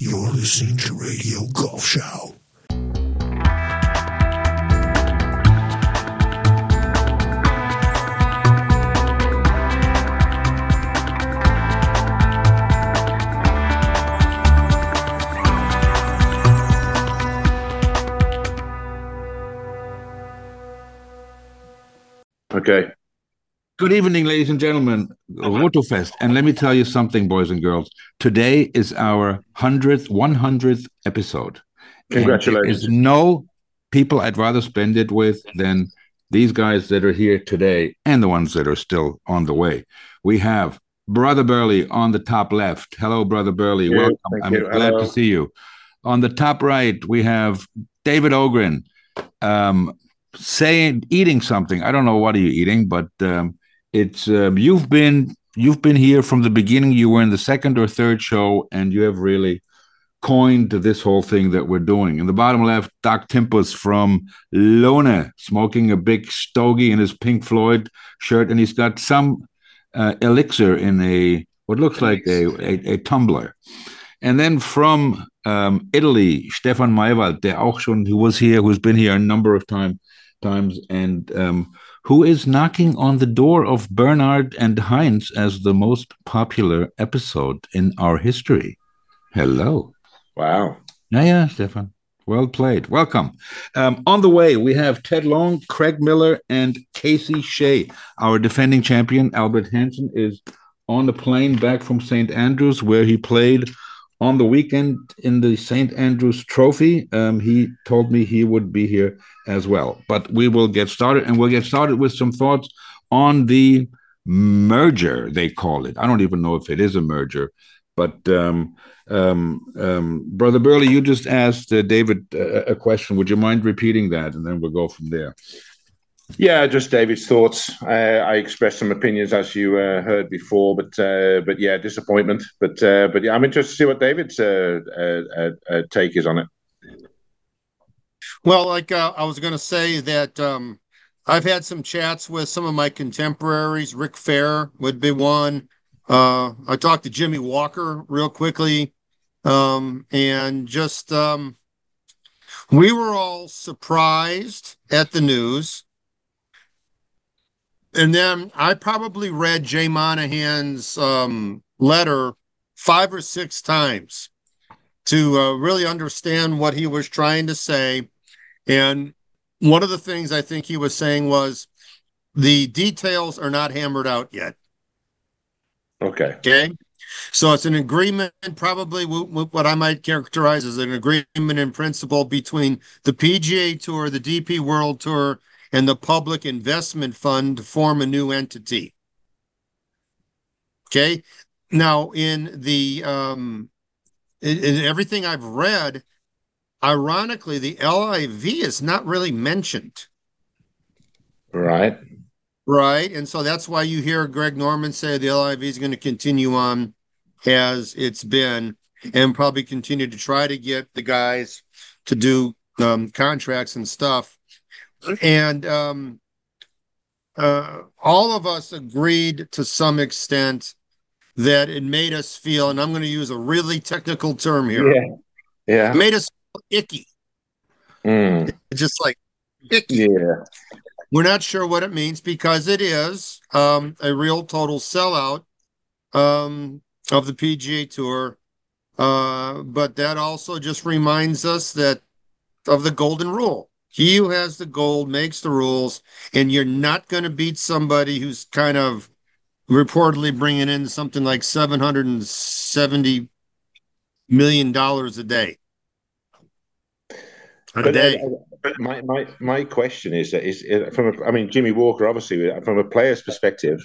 You're listening to Radio Golfschau. Okay. Good evening, ladies and gentlemen. Rotofest. And let me tell you something, boys and girls. Today is our 100th, 100th episode. Congratulations. There is no people I'd rather spend it with than these guys that are here today and the ones that are still on the way. We have Brother Burley on the top left. Hello, Brother Burley. Welcome. Thank I'm you. glad Hello. to see you. On the top right, we have David Ogrin. Um, saying eating something. I don't know what are you eating, but um, it's um, you've been you've been here from the beginning. You were in the second or third show, and you have really coined this whole thing that we're doing. In the bottom left, Doc Timphus from Lona, smoking a big stogie in his Pink Floyd shirt, and he's got some uh, elixir in a what looks like a, a, a tumbler. And then from um, Italy, Stefan Maiwald, der auch schon, who was here, who's been here a number of time, times, and um, who is knocking on the door of Bernard and Heinz as the most popular episode in our history. Hello. Wow. Yeah, yeah, Stefan. Well played. Welcome. Um, on the way, we have Ted Long, Craig Miller, and Casey Shea. Our defending champion, Albert Hansen, is on the plane back from St. Andrews, where he played on the weekend in the St. Andrews Trophy. Um, he told me he would be here as well. But we will get started, and we'll get started with some thoughts on the merger, they call it. I don't even know if it is a merger, but um, um, um, Brother Burley, you just asked uh, David uh, a question. Would you mind repeating that, and then we'll go from there. Yeah, just David's thoughts. Uh, I expressed some opinions as you uh, heard before, but uh, but yeah, disappointment. But uh, but yeah, I'm interested to see what David's uh, uh, take is on it. Well, like I was going to say that um, I've had some chats with some of my contemporaries. Rick Fehr would be one. I talked to Jimmy Walker real quickly, um, and just um, we were all surprised at the news. And then I probably read Jay Monahan's um, letter five or six times to uh, really understand what he was trying to say. And one of the things I think he was saying was the details are not hammered out yet. Okay. Okay. So it's an agreement, probably w- w- what I might characterize as an agreement in principle between the PGA Tour, the DP World Tour, and the Public Investment Fund to form a new entity. Okay. Now, in the um, in, in everything I've read, ironically, the LIV is not really mentioned. Right. Right. And so that's why you hear Greg Norman say the LIV is going to continue on as it's been and probably continue to try to get the guys to do um, contracts and stuff. And um, uh, all of us agreed to some extent that it made us feel, and I'm going to use a really technical term here, Yeah. Yeah. it made us feel icky. Mm. Just like icky. Yeah. We're not sure what it means because it is um, a real total sellout um, of the PGA Tour. Uh, but that also just reminds us that of the golden rule. He who has the gold makes the rules, and you're not going to beat somebody who's kind of reportedly bringing in something like seven hundred and seventy million dollars a day. A But, day. uh, but my, my my question is is uh, from a, I mean Jimmy Walker obviously uh, from a player's perspective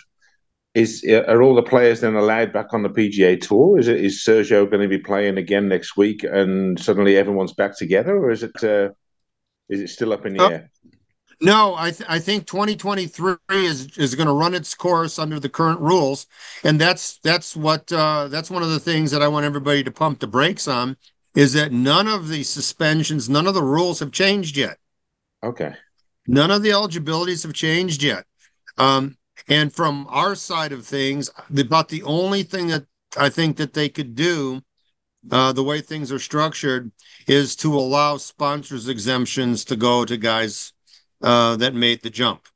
is uh, are all the players then allowed back on the PGA tour is it is Sergio going to be playing again next week and suddenly everyone's back together or is it uh, is it still up in the Uh, air No, I th- I think 2023 is is going to run its course under the current rules, and that's that's what uh, that's one of the things that I want everybody to pump the brakes on is that none of the suspensions, none of the rules have changed yet. okay None of the eligibilities have changed yet. Um, and from our side of things, about the only thing that I think that they could do uh, the way things are structured is to allow sponsors exemptions to go to guys uh, that made the jump.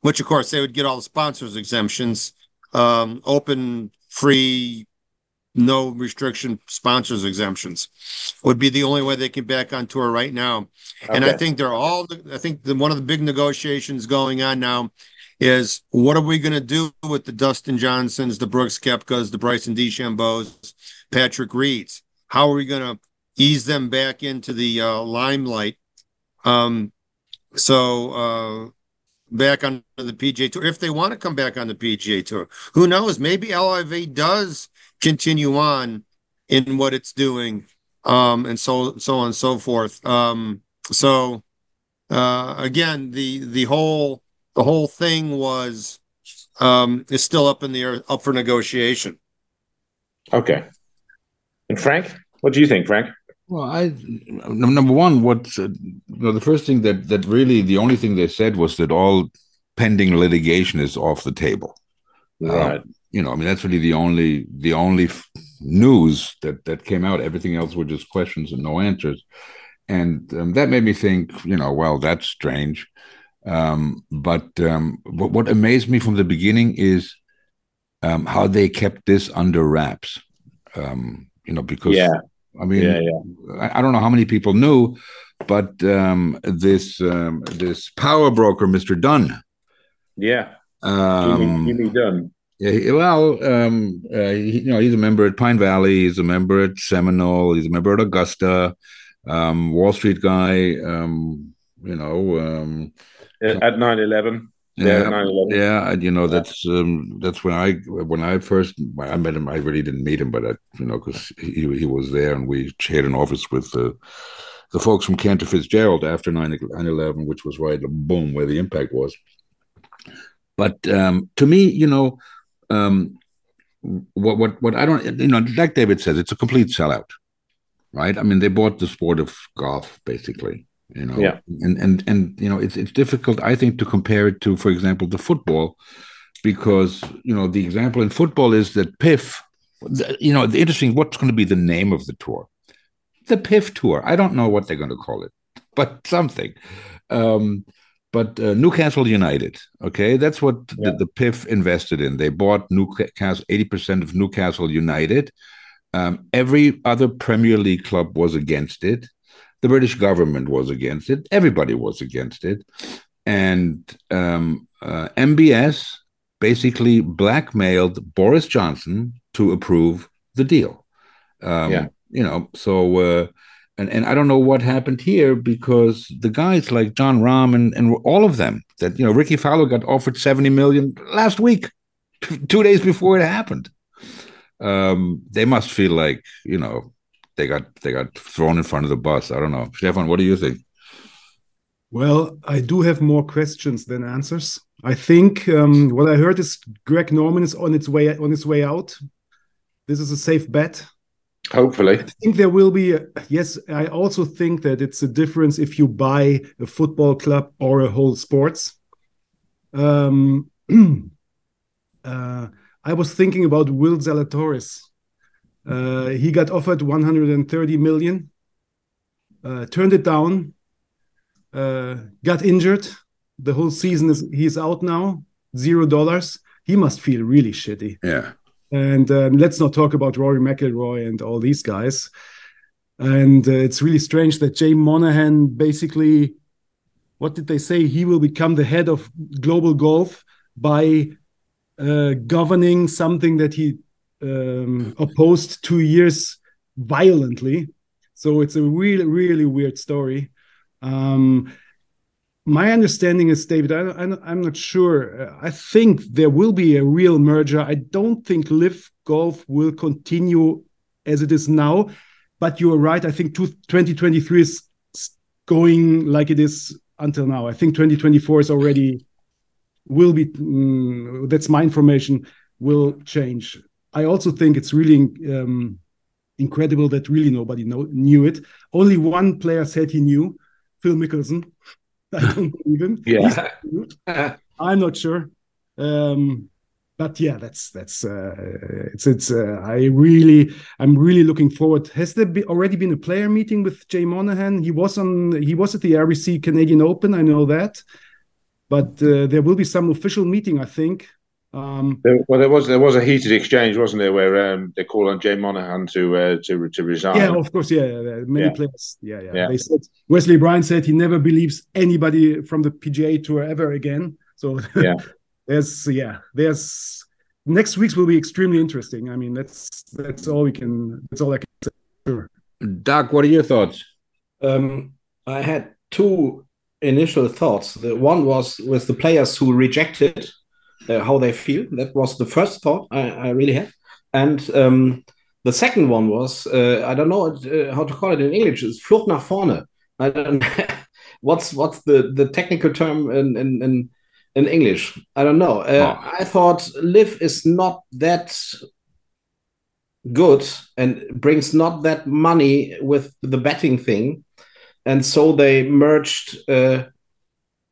Which, of course, they would get all the sponsors exemptions, um, open, free, no restriction sponsors exemptions would be the only way they can back on tour right now. And I think they're all. I think the, one of the big negotiations going on now is what are we going to do with the Dustin Johnsons, the Brooks Koepkas, the Bryson DeChambeaus, Patrick Reeds? How are we going to ease them back into the uh, limelight? Um, so uh, back on the PGA Tour, if they want to come back on the PGA Tour, who knows? Maybe LIV does continue on in what it's doing, um, and so so on and so forth. Um, so uh, again, the the whole the whole thing was um, is still up in the air, up for negotiation. Okay. And Frank, what do you think, Frank? Well, I number one, what uh, you know, the first thing that that really the only thing they said was that all pending litigation is off the table. Right. You know, I mean that's really the only the only f- news that that came out. Everything else were just questions and no answers, and um, that made me think. You know, well, that's strange. Um, but um, what, what amazed me from the beginning is um, how they kept this under wraps. Um, you know, because Yeah. I mean, Yeah, yeah. I, I don't know how many people knew, but um, this um, this power broker, Mr. Dunne. Yeah. Um, Jimmy, Jimmy Dunne. yeah, he- well, um, uh, he, you know, he's a member at Pine Valley. He's a member at Seminole. He's a member at Augusta. Um, Wall Street guy. Um, you know, um, At 9 11. Yeah, yeah, 9 11. yeah, and, you know that's um, that's when I when I first I met him. I really didn't meet him, but I, you know, because he he was there, and we shared an office with the the folks from Cantor Fitzgerald after 9 11, which was right boom where the impact was. But um, to me, you know, um, what what what I don't, you know, like David says, it's a complete sellout, right? I mean, they bought the sport of golf basically, you know, Yeah. and and and you know, it's it's difficult, I think, to compare it to, for example, the football, because you know the example in football is that PIF, you know, the interesting, what's going to be the name of the tour? The PIF Tour. I don't know what they're going to call it, but something. Um, but uh, Newcastle United, okay, that's what Yeah. the, the PIF invested in. They bought Newcastle, eighty percent of Newcastle United. Um, every other Premier League club was against it. The British government was against it. Everybody was against it, and um, uh, MBS basically blackmailed Boris Johnson to approve the deal. Um, Yeah. You know, so uh, and and I don't know what happened here because the guys like Jon Rahm and and all of them that you know Rickie Fowler got offered seventy million last week, two days before it happened. Um, they must feel like you know they got they got thrown in front of the bus. I don't know, Stefan. What do you think? Well, I do have more questions than answers. I think um, what I heard is Greg Norman is on its way on its way out. This is a safe bet. Hopefully. I think there will be. A, yes, I also think that it's a difference if you buy a football club or a whole sports. Um, uh, I was thinking about Will Zalatoris. Uh, he got offered 130 million, uh, turned it down, uh, got injured. The whole season is he's out now, zero dollars. He must feel really shitty. Yeah, And um, let's not talk about Rory McIlroy and all these guys. And uh, it's really strange that Jay Monahan basically, what did they say? He will become the head of global golf by uh, governing something that he um, opposed two years violently. So it's a really, really weird story. Um, my understanding is, David, I, I'm not sure. Uh, I think there will be a real merger. I don't think LIV Golf will continue as it is now. But you are right. I think 2023 is going like it is until now. I think 2024 is already will be. mm, that's my information. Will change. I also think it's really um, incredible that really nobody know, knew it. Only one player said he knew, Phil Mickelson. I don't believe him. Yeah. I'm not sure. Um, but yeah, that's that's uh, it's it's. Uh, I really, I'm really looking forward. Has there be, already been a player meeting with Jay Monahan? He was on. He was at the RBC Canadian Open. I know that, but uh, there will be some official meeting. I think. Um, there, well, there was there was a heated exchange, wasn't there, where um, they call on Jay Monahan to uh, to to resign. Yeah, of course. Yeah, yeah many Yeah. players. Yeah, yeah, Yeah. They said Wesley Bryan said he never believes anybody from the PGA Tour ever again. So Yeah. there's yeah, there's next weeks will be extremely interesting. I mean, that's that's all we can. That's all I can say. Sure. Doc, what are your thoughts? Um, I had two initial thoughts. The one was with the players who rejected uh, how they feel. That was the first thought I, I really had. And um, the second one was uh, I don't know uh, how to call it in English. It's Flucht nach vorne. I don't what's what's the, the technical term in, in, in, in English? I don't know. Uh, I thought LIV is not that good and brings not that money with the betting thing and so they merged uh,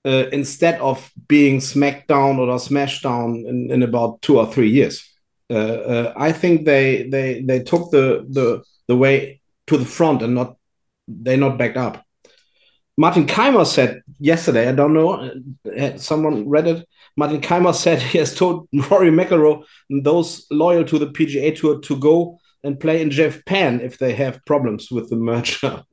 uh, instead of being smacked down or smashed down in, in about two or three years. Uh, uh, I think they they they took the the the way to the front and not they not backed up. Martin Kaymer said yesterday, I don't know, uh, someone read it. Martin Kaymer said he has told Rory McIlroy and those loyal to the PGA Tour to go and play in Japan if they have problems with the merger.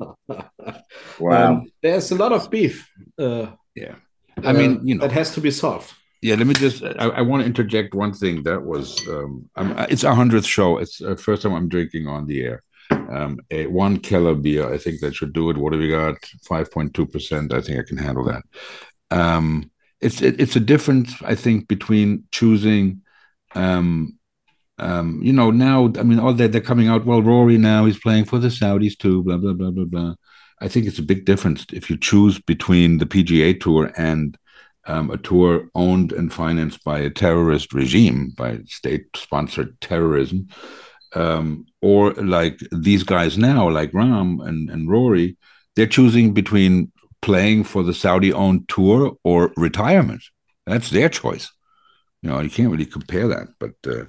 Wow. Um, there's a lot of beef. Uh, Yeah. I mean, uh, you know, that has to be solved. Yeah, let me just. I, I want to interject one thing. That was, um, I'm, it's our hundredth show. It's the first time I'm drinking on the air. Um, a one Keller beer. I think that should do it. What have we got? Five point two percent. I think I can handle that. Um, it's it, it's a difference. I think between choosing. Um, um, you know, now I mean, all that they're coming out. Well, Rory now he's playing for the Saudis too. Blah blah blah blah blah. I think it's a big difference if you choose between the PGA Tour and um, a tour owned and financed by a terrorist regime, by state sponsored terrorism, um, or like these guys now, like Rahm and, and Rory, they're choosing between playing for the Saudi owned tour or retirement. That's their choice. You know, you can't really compare that, but uh,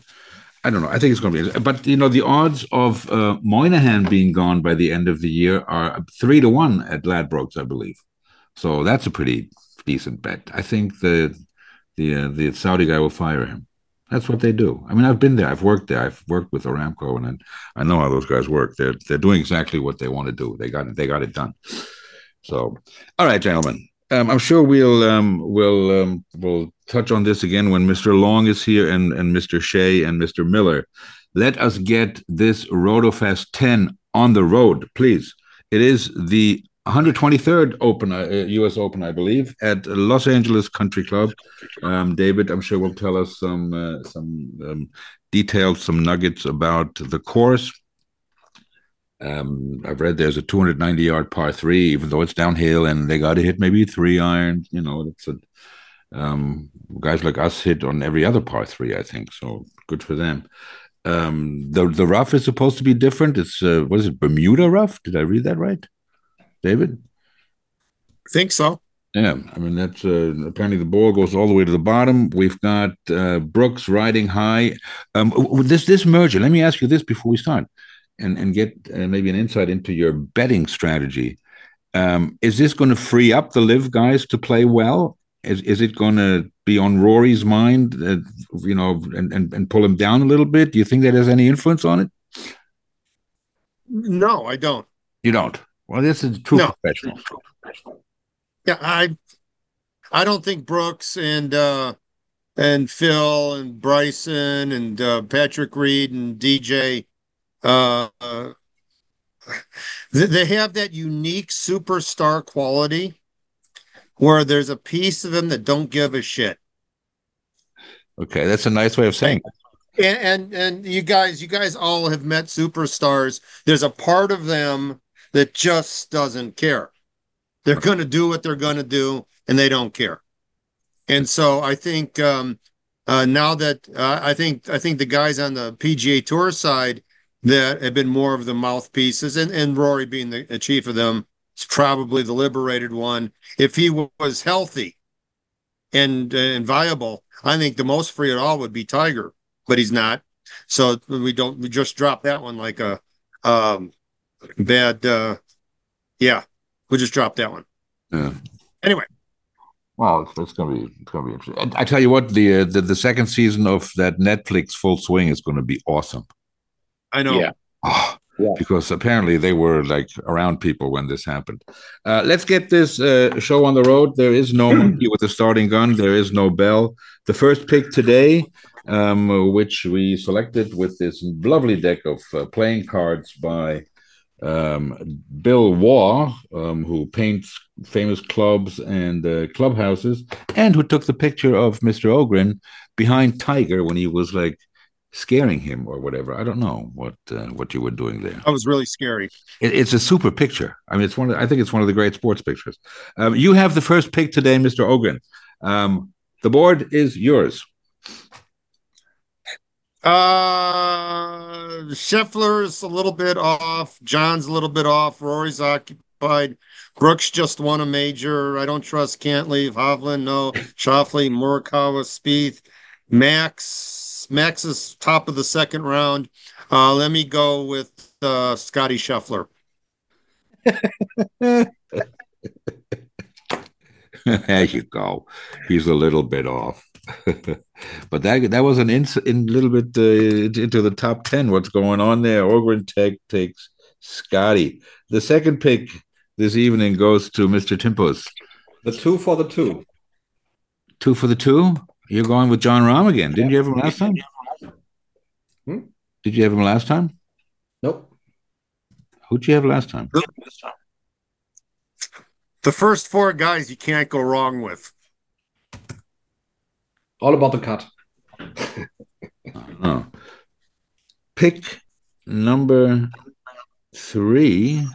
I don't know. I think it's going to be, but you know, the odds of uh, Monahan being gone by the end of the year are three to one at Ladbrokes, I believe. So that's a pretty decent bet. I think the the uh, the Saudi guy will fire him. That's what they do. I mean, I've been there. I've worked there. I've worked with Aramco, and I, I know how those guys work. They're they're doing exactly what they want to do. They got it. They got it done. So, all right, gentlemen. Um, I'm sure we'll um, we'll um, we'll touch on this again when Mr. Long is here and and Mr. Shea and Mr. Miller. Let us get this RotoFest 10 on the road, please. It is the 123rd Open, uh, U.S. Open, I believe, at Los Angeles Country Club. Um, David, I'm sure will tell us some uh, some um, details, some nuggets about the course. Um, I've read there's a 290 yard par three, even though it's downhill, and they got to hit maybe three iron. You know, it's a um, guys like us hit on every other par three, I think. So good for them. Um, the the rough is supposed to be different. It's uh, what is it, Bermuda rough? Did I read that right, David? think so. Yeah, I mean that's uh, apparently the ball goes all the way to the bottom. We've got uh, Brooks riding high. Um, this this merger. Let me ask you this before we start, and and get uh, maybe an insight into your betting strategy. Um, is this going to free up the LIV guys to play well? Is is it going to be on Rory's mind, uh, you know, and, and and pull him down a little bit? Do you think that has any influence on it? No, I don't. You don't. Well, this is true No. professional. Yeah, I I don't think Brooks and uh and Phil and Bryson and uh Patrick Reed and DJ uh, uh they, they have that unique superstar quality where there's a piece of them that don't give a shit. Okay, that's a nice way of saying. It. And and and you guys you guys all have met superstars. There's a part of them that just doesn't care. They're going to do what they're going to do and they don't care. And so I think um, uh, now that uh, I think I think the guys on the PGA Tour side that have been more of the mouthpieces, and, and Rory being the, the chief of them, is probably the liberated one. If he w- was healthy and uh, and viable. I think the most free at all would be Tiger, but he's not. So we don't we just drop that one like a um bad uh yeah, we just drop that one. Yeah. Anyway, Well, it's, it's gonna be it's gonna be interesting. And I tell you what, the, uh, the the second season of that Netflix Full Swing is going to be awesome. I know. Yeah. Oh, Yeah. Because apparently they were like around people when this happened. Uh, let's get this uh, show on the road. There is no monkey with a starting gun. There is no bell. The first pick today, um, which we selected with this lovely deck of uh, playing cards by um, Bill Waugh, um, who paints famous clubs and uh, clubhouses, and who took the picture of Mr. Ogrin behind Tiger when he was like scaring him or whatever. I don't know what uh, what you were doing there. That was really scary. It, it's a super picture. I mean, it's one. Of, I think it's one of the great sports pictures. Um, you have the first pick today, Mr. Ogrin. Um, the board is yours. Uh Scheffler's a little bit off. Jon's a little bit off. Rory's occupied. Brooks just won a major. I don't trust Can't leave. Hovland, no. Schauffele, Morikawa, Spieth. Max. Max is top of the second round. Uh, let me go with uh, Scotty Scheffler. there you go. He's a little bit off, but that that was an in, in little bit uh, into the top ten. What's going on there? Ogrin Tech takes Scotty. The second pick this evening goes to Mr. Timphus. The two for the two. Two for the two. You're going with Jon Rahm again. Didn't you have him last time? Hmm? Did you have him last time? Nope. Who'd you have last time? The first four guys you can't go wrong with. All about the cut. Oh. Pick number three.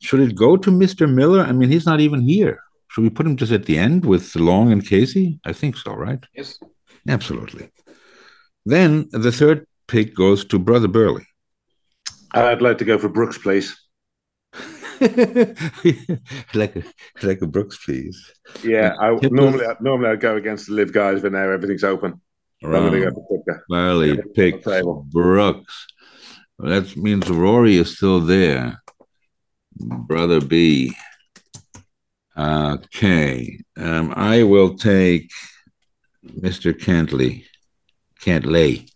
Should it go to Mr. Miller? I mean, he's not even here. Should we put him just at the end with Long and Casey? I think so, right? Yes. Absolutely. Then the third pick goes to Brother Burley. I'd like to go for Brooks, please. like a like a Brooks, please. Yeah, I Tipples. normally normally I'd go against the LIV guys, but now everything's open. I'm going to go for Booker. Burley Yeah, picks. Brooks. Well, that means Rory is still there. Brother B. Okay. Um, I will take Mr. Cantlay. Cantlay.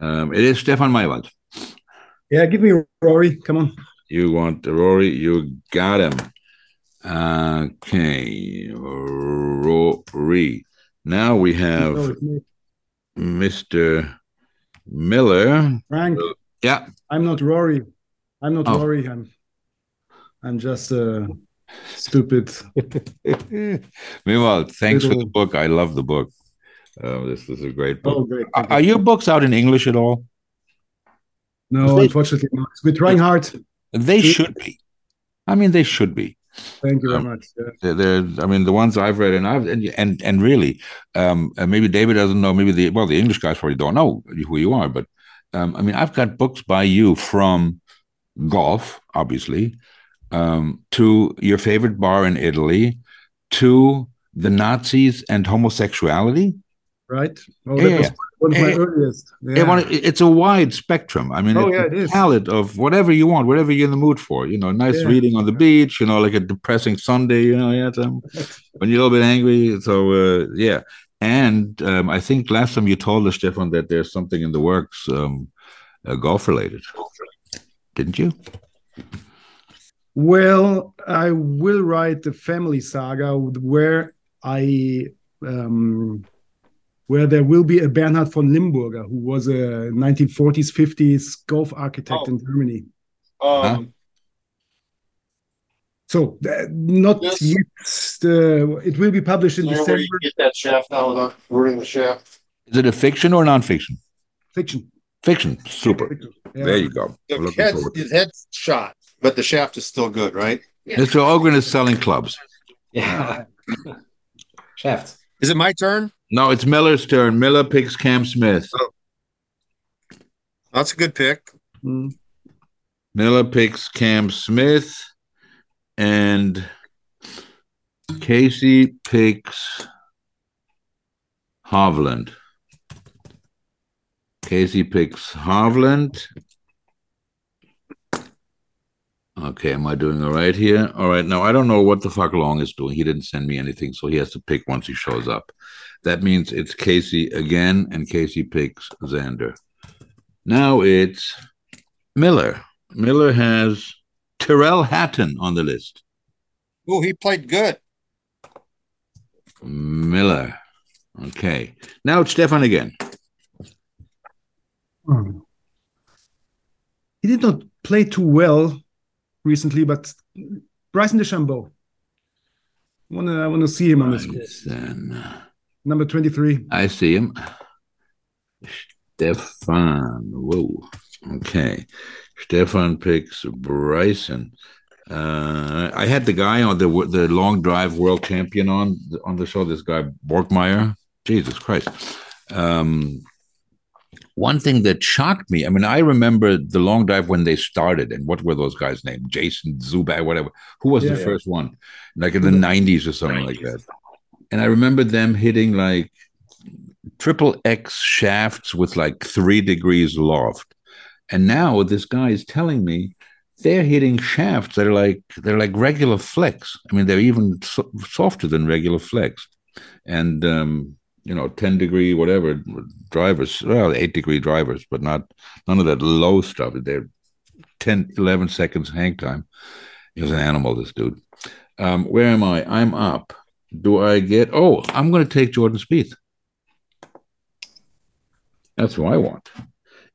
Um, it is Stefan Maiwald. Yeah, give me Rory. Come on. You want Rory? You got him. Okay. Rory. Now we have No. Mr. Miller. Frank, Yeah. I'm not Rory. I'm not Oh. Rory. I'm, I'm just uh, stupid. Meanwhile, thanks for the book. I love the book. Uh, this is a great book. Oh, great. Are, are your books out in English at all? No, unfortunately not. We're trying hard. They should be. I mean, they should be. Thank you very Um, much. Yeah. They're, they're- I mean, the ones I've read, and I've and and, and really, um, and maybe David doesn't know. Maybe the well, the English guys probably don't know who you are. But um, I mean, I've got books by you from golf, obviously, um, to your favorite bar in Italy, to the Nazis and homosexuality. Right? Oh, Yeah, that yeah, was one of my Yeah. earliest. Yeah. it's a wide spectrum. I mean, Oh, it's yeah, a it is. palette of whatever you want, whatever you're in the mood for. You know, nice Yeah. reading on the beach. You know, like a depressing Sunday. You know, yeah, some, when you're a little bit angry. So uh, yeah, and um, I think last time you told us, Stefan, that there's something in the works, um, uh, golf related, didn't you? Well, I will write the family saga where I um, where there will be a Bernhard von Limburger who was a 1940s 50s golf architect Oh. in Germany. Um, So uh, not Yes. yet. The, it will be published in where December. you get that shaft out of the, we're in the shaft. Is it a fiction or non-fiction? Fiction. Fiction. Super. Yeah. There you go. The Looking head's, forward to his head's shot, but the shaft is still good, right? it. Mr. Ogrin is selling clubs. Yeah. Shaft. Is it my turn? No, it's Miller's turn. Miller picks Cam Smith. That's a good pick. Mm. Miller picks Cam Smith, and Casey picks Hovland. Casey picks Hovland. Okay, am I doing all right here? All right, now I don't know what the fuck Long is doing. He didn't send me anything, so he has to pick once he shows up. That means it's Casey again, and Casey picks Xander. Now it's Miller. Miller has Tyrrell Hatton on the list. Oh, he played good. Miller. Okay. Now it's Stefan again. Hmm. He did not play too well recently, but Bryson DeChambeau. I wanna I wanna see him on this. Bryson. Number 23. I see him. Stefan. Whoa. Okay. Stefan picks Bryson. Uh, I had the guy on the the long drive world champion on on the show. This guy Borgmeier. Jesus Christ. Um, one thing that shocked me. I mean, I remember the long dive when they started, and what were those guys' named? Jason Zuback, whatever. Who was the Yeah. first one? Like in the nineties or something like that. And I remember them hitting like triple X shafts with like three degrees loft. And now this guy is telling me they're hitting shafts that are like they're like regular flex. I mean, they're even so- softer than regular flex. And um, you know, 10 degree, whatever drivers, well, eight degree drivers, but not none of that low stuff. They're 10, 11 seconds hang time. He was an animal, this dude. Um, where am I? I'm up. Do I get, oh, I'm going to take Jordan Spieth. That's who I want.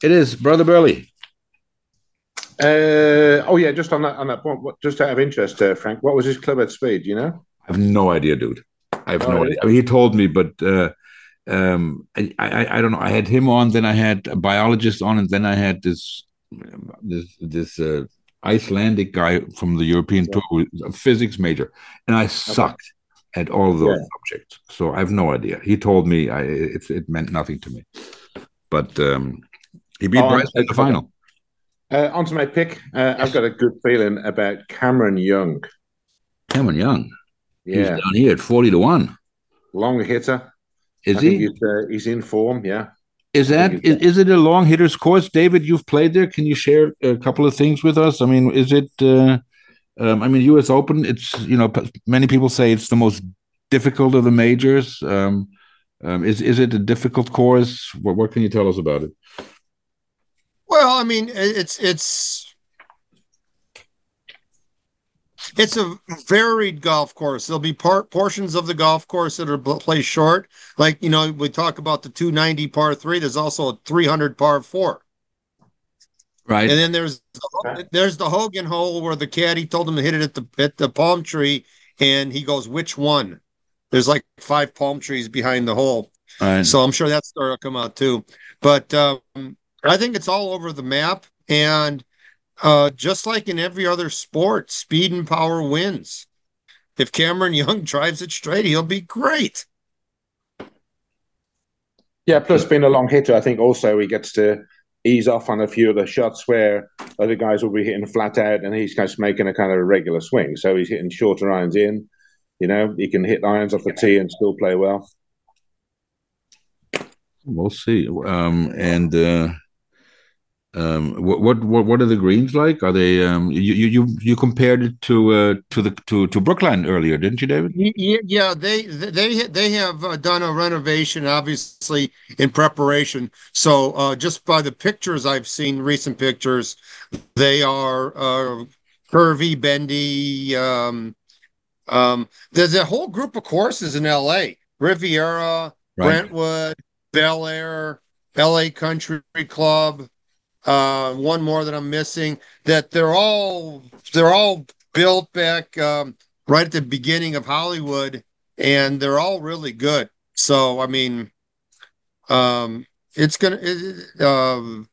It is Brother Burley. Uh, oh yeah, just on that on that point, what, just out of interest, uh, Frank, what was his club at speed? You know? I have no idea, dude. I have Oh, no idea. I mean, he told me, but uh, um, I, I I don't know. I had him on, then I had a biologist on, and then I had this this this uh, Icelandic guy from the European tour, a physics major, and I sucked at all those Yeah. subjects. So I have no idea. He told me I it, it meant nothing to me, but um, he beat Oh, Bryce in the final. Uh, on to my pick. Uh, I've got a good feeling about Cameron Young. Cameron Young, he's Yeah, down here at forty to one. long hitter. Is I he? think he's, uh, he's in form. Yeah. Is that is, is, it a long hitters course, David? You've played there. Can you share a couple of things with us? I mean, is it? Uh, um, I mean, U.S. Open. It's you know many people say it's the most difficult of the majors. Um, um, is is it a difficult course? What what can you tell us about it? Well, I mean, it's it's it's a varied golf course. There'll be part portions of the golf course that are bl- play short, like you know we talk about the 290 par three. There's also a 300 par four, Right. and then there's there's the Hogan hole where the caddy told him to hit it at the at the palm tree, and he goes, "Which one?" There's like five palm trees behind the hole. Right. So I'm sure that story will come out too. But um, I think it's all over the map. And uh, just like in every other sport, speed and power wins. If Cameron Young drives it straight, he'll be great. Yeah. Plus, being a long hitter, I think also he gets to ease off on a few of the shots where other guys will be hitting flat out, and he's just making a kind of a regular swing. So he's hitting shorter irons in. You know, he can hit irons off the tee and still play well. We'll see. Um, and uh, um, what what what are the greens like? Are they? Um, you you you compared it to uh, to the to to Brookline earlier, didn't you, David? Yeah, yeah they they they have uh, done a renovation, obviously in preparation. So uh, just by the pictures I've seen, recent pictures, they are uh, curvy, bendy. Um, um, there's a whole group of courses in L.A. Riviera, Brentwood, Bel Air, L.A. Country Club. Uh, one more that I'm missing. That they're all they're all built back. Um, right at the beginning of Hollywood, and they're all really good. So I mean, um, it's gonna. It, um,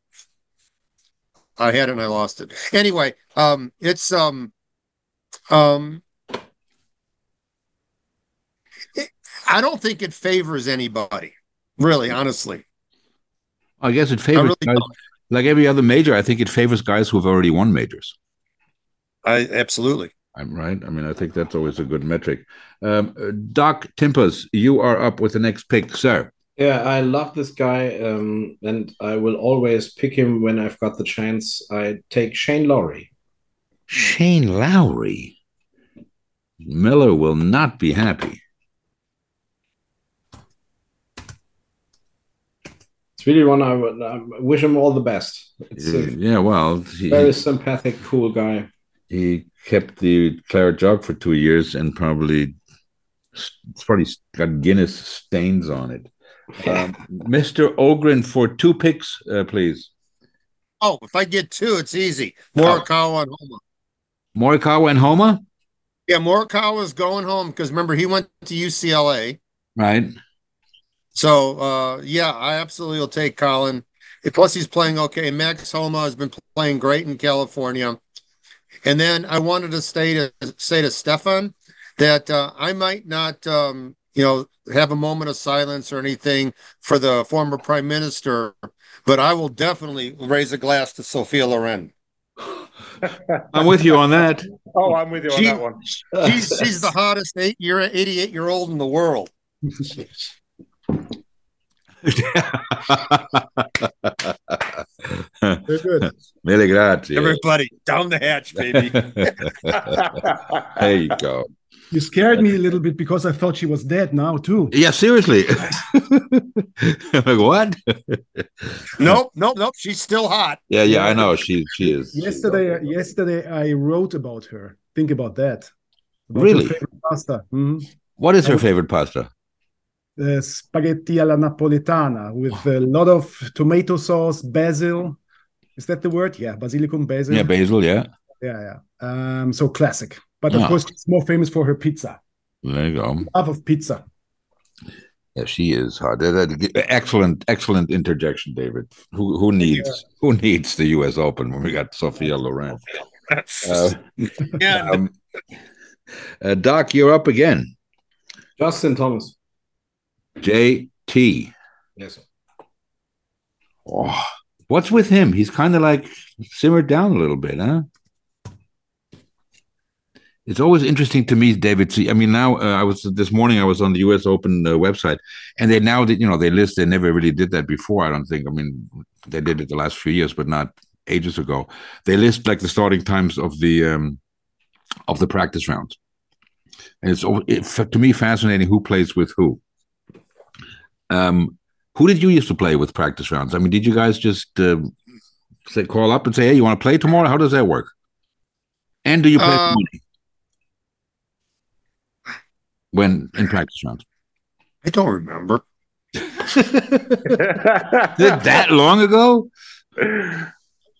I had it and I lost it. Anyway, um, it's um, um, it, I don't think it favors anybody, really, honestly. I guess it favors really. Like every other major. I think it favors guys who've already won majors. I absolutely. I'm right. I mean, I think that's always a good metric. Um, uh, Doc Timphus, you are up with the next pick, sir. Yeah, I love this guy, um, and I will always pick him when I've got the chance. I take Shane Lowry. Shane Lowry. Miller will not be happy. Really one I would I wish him all the best. It's a yeah, well, he, very sympathetic, cool guy. he kept the claret jug for two years and probably it's probably got Guinness stains on it. Um, Mr. Ogrin for two picks, uh, please. Oh, if I get two, it's easy. Morikawa and Homa. Morikawa and Homa, Yeah, Morikawa's going home because remember he went to UCLA. right? So uh, yeah, I absolutely will take Colin. Plus, he's playing okay. Max Homa has been playing great in California. And then I wanted to say to say to Stefan that uh, I might not, um, you know, have a moment of silence or anything for the former prime minister, but I will definitely raise a glass to Sophia Loren. I'm with you on that. Oh, I'm with you on that one. She's she's the hottest eight year, eighty eight year old in the world. Very good. Mille grazie. Everybody down the hatch, baby. there you go. You scared me a little bit because I thought she was dead now too. Yeah, seriously. like what? nope, nope, nope. She's still hot. Yeah, yeah, I know. She she is. she's Yesterday, yesterday I wrote about her. Think about that. About Really? favorite pasta. Mhm. What is her favorite pasta? Uh, spaghetti alla napoletana with a lot of tomato sauce, basil. Is that the word? Yeah, basilicum, basil. Yeah, basil. Yeah, yeah, yeah. Um, so classic. But Yeah. of course, she's more famous for her pizza. there you go. Love of pizza. Yeah, she is hot. That- that- Excellent, excellent interjection, David. Who who needs who needs the U.S. Open when we got Sophia Loren? Uh, Yeah, um, uh, Doc, you're up again. Justin Thomas. JT. Yes. Oh, what's with him? He's kind of like simmered down a little bit, huh? It's always interesting to me, David. See, I mean, now uh, I was this morning. I was on the U.S. Open uh, website, and they now did, you know, they list. They never really did that before. I don't think. I mean, they did it the last few years, but not ages ago. They list like the starting times of the um, of the practice rounds, and it's it, to me fascinating who plays with who. Um, who did you used to play with practice rounds? I mean, did you guys just uh, say call up and say, "Hey, you want to play tomorrow?" How does that work? And do you play Uh, money when in practice rounds? I don't remember. It that long ago?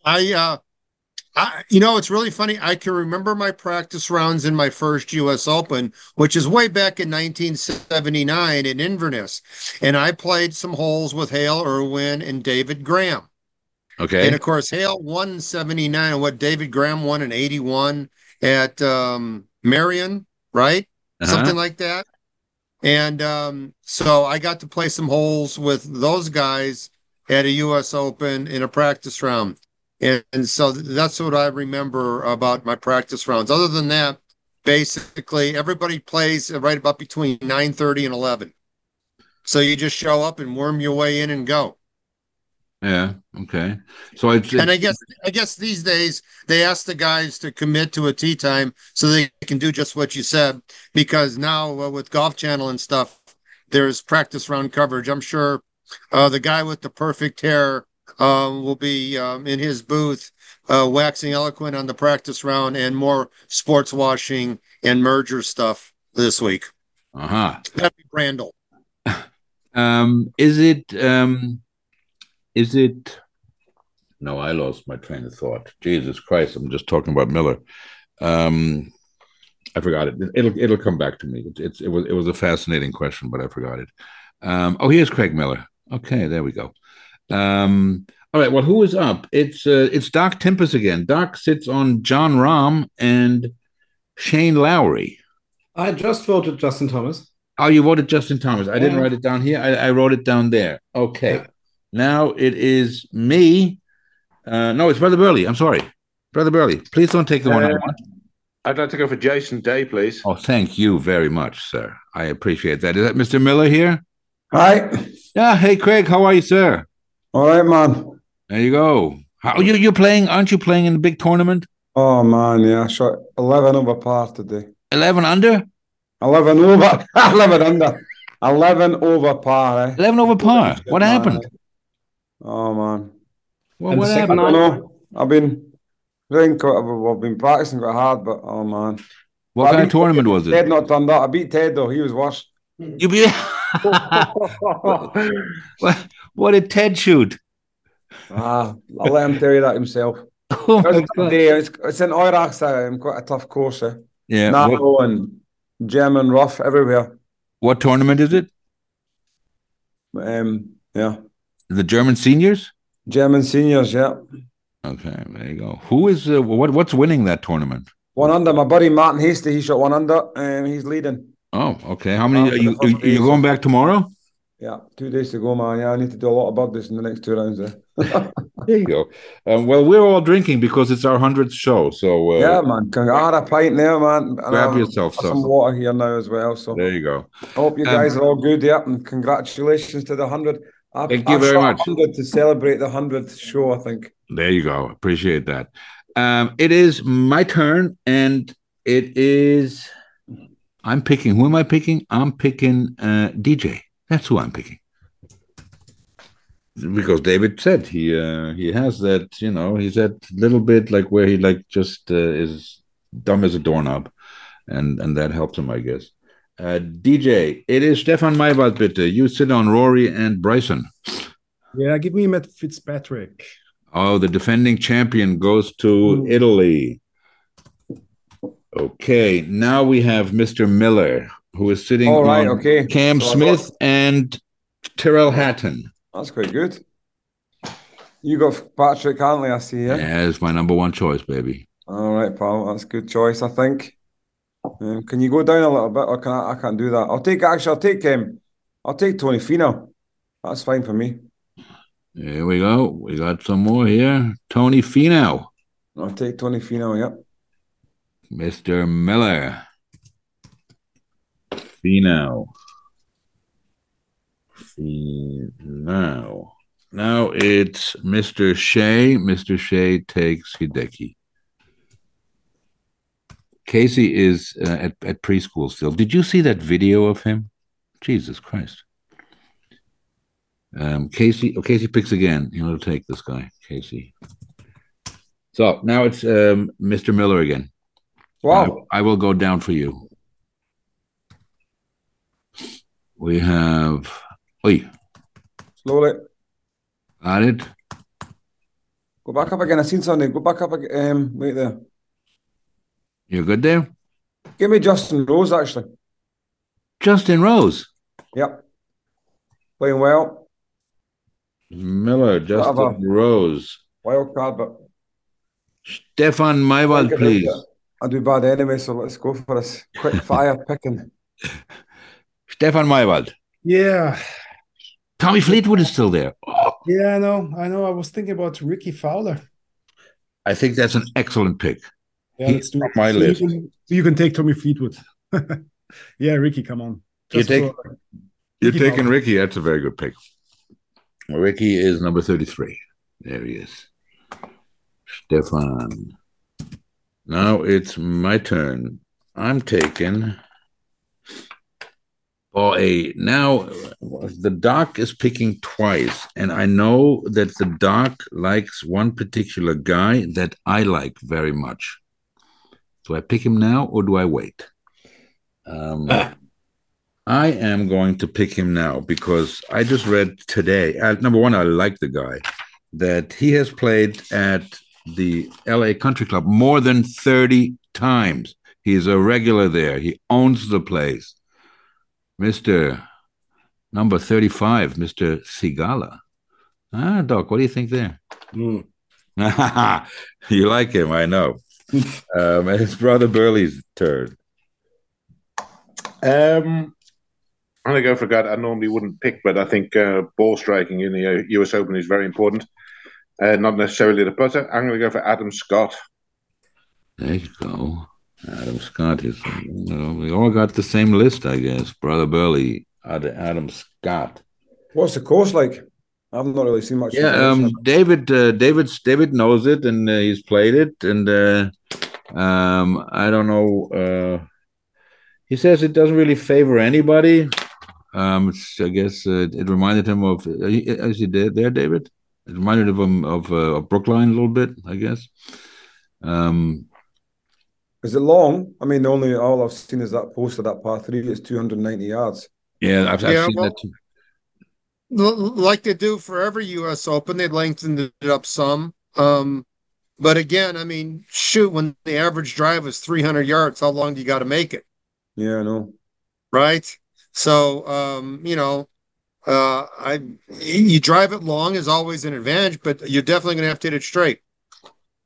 I uh I you know it's really funny. I can remember my practice rounds in my first US Open, which is way back in 1979 in Inverness. And I played some holes with Hale Irwin and David Graham. Okay. And of course, Hale won 79 and what David Graham won in 81 at um Merion, right? Uh-huh. Something like that. And um, so I got to play some holes with those guys at a US Open in a practice round. And, and so that's what I remember about my practice rounds. Other than that, basically everybody plays right about between 9:30 and 11. So you just show up and worm your way in and go. Yeah. Okay. So it's And I guess I guess these days they ask the guys to commit to a tee time so they can do just what you said. Because now uh, with Golf Channel and stuff, there's practice round coverage. I'm sure uh, the guy with the perfect hair uh, will be um, in his booth uh, waxing eloquent on the practice round and more sports washing and merger stuff this week. uh huh. That'd be Randall. Um, is it um, is it? No, I lost my train of thought. Jesus Christ! I'm just talking about Miller. Um, I forgot it. It'll it'll come back to me. It's, it's it was it was a fascinating question, but I forgot it. Um, oh, here's Craig Miller. Okay, there we go. Um, all right. Well, who is up? It's uh, it's Doc Timphus again. Doc sits on Jon Rahm and Shane Lowry. I just voted Justin Thomas. Oh, you voted Justin Thomas. I didn't write it down here. I, I wrote it down there. Okay. Yeah. Now it is me. Uh, no, it's Brother Burley. I'm sorry. Brother Burley. Please don't take the one I Uh, want. I'd like to go for Jason Day, please. Oh, thank you very much, sir. I appreciate that. Is that Mr. Miller here? Hi. Yeah. Hey, Craig. How are you, sir? All right, man. There you go. How you you playing? Aren't you playing in the big tournament? Oh man, yeah, I shot eleven over par today. Eleven under. Eleven over, eleven under, eleven over par. Eh? Eleven over par. What Man, happened? eh? Oh man, Well, what the I happened? don't know. I've been playing. I've I've been practicing quite hard, but oh man, What Well, I kind of beat- tournament was it? Ted it? not done that. I beat Ted though. He was worse. You be. what, what did Ted shoot? Ah, I'll let him tell you that himself. Oh my God. day. It's, it's in Oirach, um, quite a tough course. Eh? Yeah. What, Narrow and German rough everywhere. what tournament is it? Um, yeah, The German seniors. German seniors. Yeah, Okay, there you go. Who is uh, what? What's winning that tournament? one under. My buddy Martin Hasty. He shot one under. and he's leading. Oh, okay. How many? Are you, for the first you you going back tomorrow? Yeah, two days to go, man. Yeah, I need to do a lot of birdies in the next two rounds. There. There you go. Um, well, we're all drinking because it's our hundredth show. So uh, yeah, man. Can I had a pint there, man. And grab I've yourself some water here now as well. So There you go. I hope you Um, guys are all good. Yeah, and congratulations to the hundred. I've, Thank you very much. 100 to celebrate the hundredth show. I think. There you go. Appreciate that. Um, it is my turn, and it is. I'm picking. Who am I picking? I'm picking uh, DJ. That's who I'm picking. Because David said he uh, he has that, you know, he's that little bit like where he like just uh, is dumb as a doorknob, and and that helps him, I guess. Uh, DJ, it is Stefan Maiwald, bitte. You sit on Rory and Bryson. Yeah, give me Matt Fitzpatrick. Oh, the defending champion goes to Ooh. Italy. Okay, now we have Mr. Miller, who is sitting All right. on Okay. Cam So Smith and Tyrrell Hatton. That's quite good. You got Patrick Hanley, I see. Yeah, Yeah. it's my number one choice, baby. All right, pal. That's a good choice, I think. Um, can you go down a little bit, or can I? I can't do that. I'll take actually. I'll take um, I'll take Tony Finau. That's fine for me. Here we go. We got some more here. Tony Finau, I'll take Tony Finau. Yep. Mr. Miller. Finau. Finau. Now it's Mr. Shea. Mr. Shea takes Hideki. Casey is uh, at, at preschool still. Did you see that video of him? Jesus Christ. Um, Casey, oh, Casey picks again. You know, to take this guy, Casey. So now it's um, Mr. Miller again. Wow. I, I will go down for you. We have. Oi, Slowly. got it. Go back up again. I seen something. Go back up again. Um, wait there. You're good there? Give me Justin Rose, actually. Justin Rose. Yep. Playing well. Miller, Justin Rose. Wild card, but Stefan Maiwald, please. it. I do bad anyway, so let's go for this quick fire picking. Stefan Maiwald. Yeah, Tommy Fleetwood is still there. Oh, yeah, I know, I know. I was thinking about Rickie Fowler. I think that's an excellent pick. Yeah, He's on my So list. You can, you can take Tommy Fleetwood. yeah, Rickie, come on. you take, for, you're Rickie taking Fowler. Rickie. That's a very good pick. Rickie is number 33. There he is. Stefan. Now it's my turn. I'm taking. Boy, now the doc is picking twice, and I know that the doc likes one particular guy that I like very much. Do I pick him now or do I wait? Um, I am going to pick him now because I just read today. Uh, number one, I like the guy that he has played at the LA Country Club more than 30 times. He's a regular there, he owns the place. Mr. Number 35, Mr. Theegala. Ah, Doc, what do you think there? Hmm. you like him, I know. um, it's Brother Burley's turn. Um, I'm going to go for a guy I normally wouldn't pick, but I think uh, ball striking in the uh, US Open is very important. Uh, not necessarily the putter. I'm going to go for Adam Scott. There you go. Adam Scott is. You know, we all got the same list, I guess. Brother Burley, Adam Scott. What's the course like? I've not really seen much. Yeah, um, David, uh, David, David knows it, and uh, he's played it, and uh, um, I don't know. Uh, he says it doesn't really favor anybody. Um, it's, I guess uh, it reminded him of, uh, he- as he did there, David. It reminded him of, uh, of Brookline a little bit, I guess. Um, Is it long? I mean, the only all I've seen is that post of that par three. It's 290 yards. yeah, I've, I've Yeah, seen well- that too. Like they do for every U.S. Open, they lengthened it up some. Um, but again, I mean, shoot, when the average drive is 300 yards, how long do you got to make it, Yeah, I know. right? So, um, you know, uh, I you drive it long is always an advantage, but you're definitely going to have to hit it straight.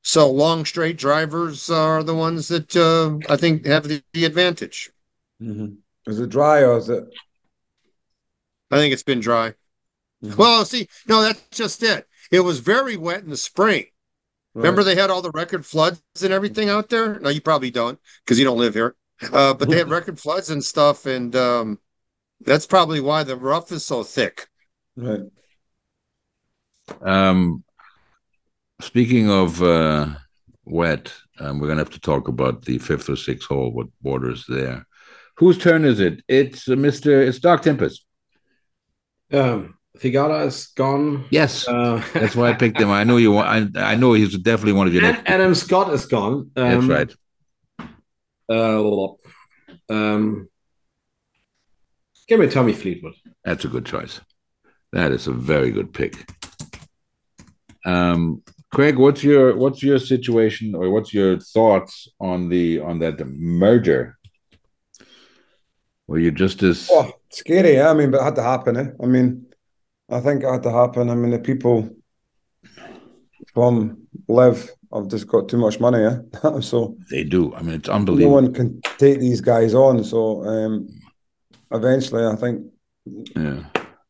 So, long straight drivers are the ones that uh, I think have the, the advantage. hmm Is it dry or is it? I think it's been dry. Mhm. Well, see, no, that's just it. It was very wet in the spring. Remember they had all the record floods and everything out there? No, you probably don't because you don't live here. Uh, but they had record floods and stuff, and um, that's probably why the rough is so thick. Right. Um, speaking of uh, wet, um, we're gonna have to talk about the fifth or sixth hole. What borders there? Whose turn is it? It's uh, Mister. It's Doc Timphus. Um, is gone. Yes, Uh, that's why I picked him. I know you. Want, I I know he's definitely one of your. and Adam Scott is gone. That's Um, right. Uh, um, give me Tommy Fleetwood. That's a good choice. That is a very good pick. Um, Craig, what's your what's your situation or what's your thoughts on the on that merger? Were you just as Oh, scary. Yeah? I mean, but it had to happen. Eh? I mean, I think it had to happen. I mean, the people from LIV have just got too much money. Eh? so they do? I mean, it's unbelievable. no one can take these guys on. So um, eventually, I think Yeah.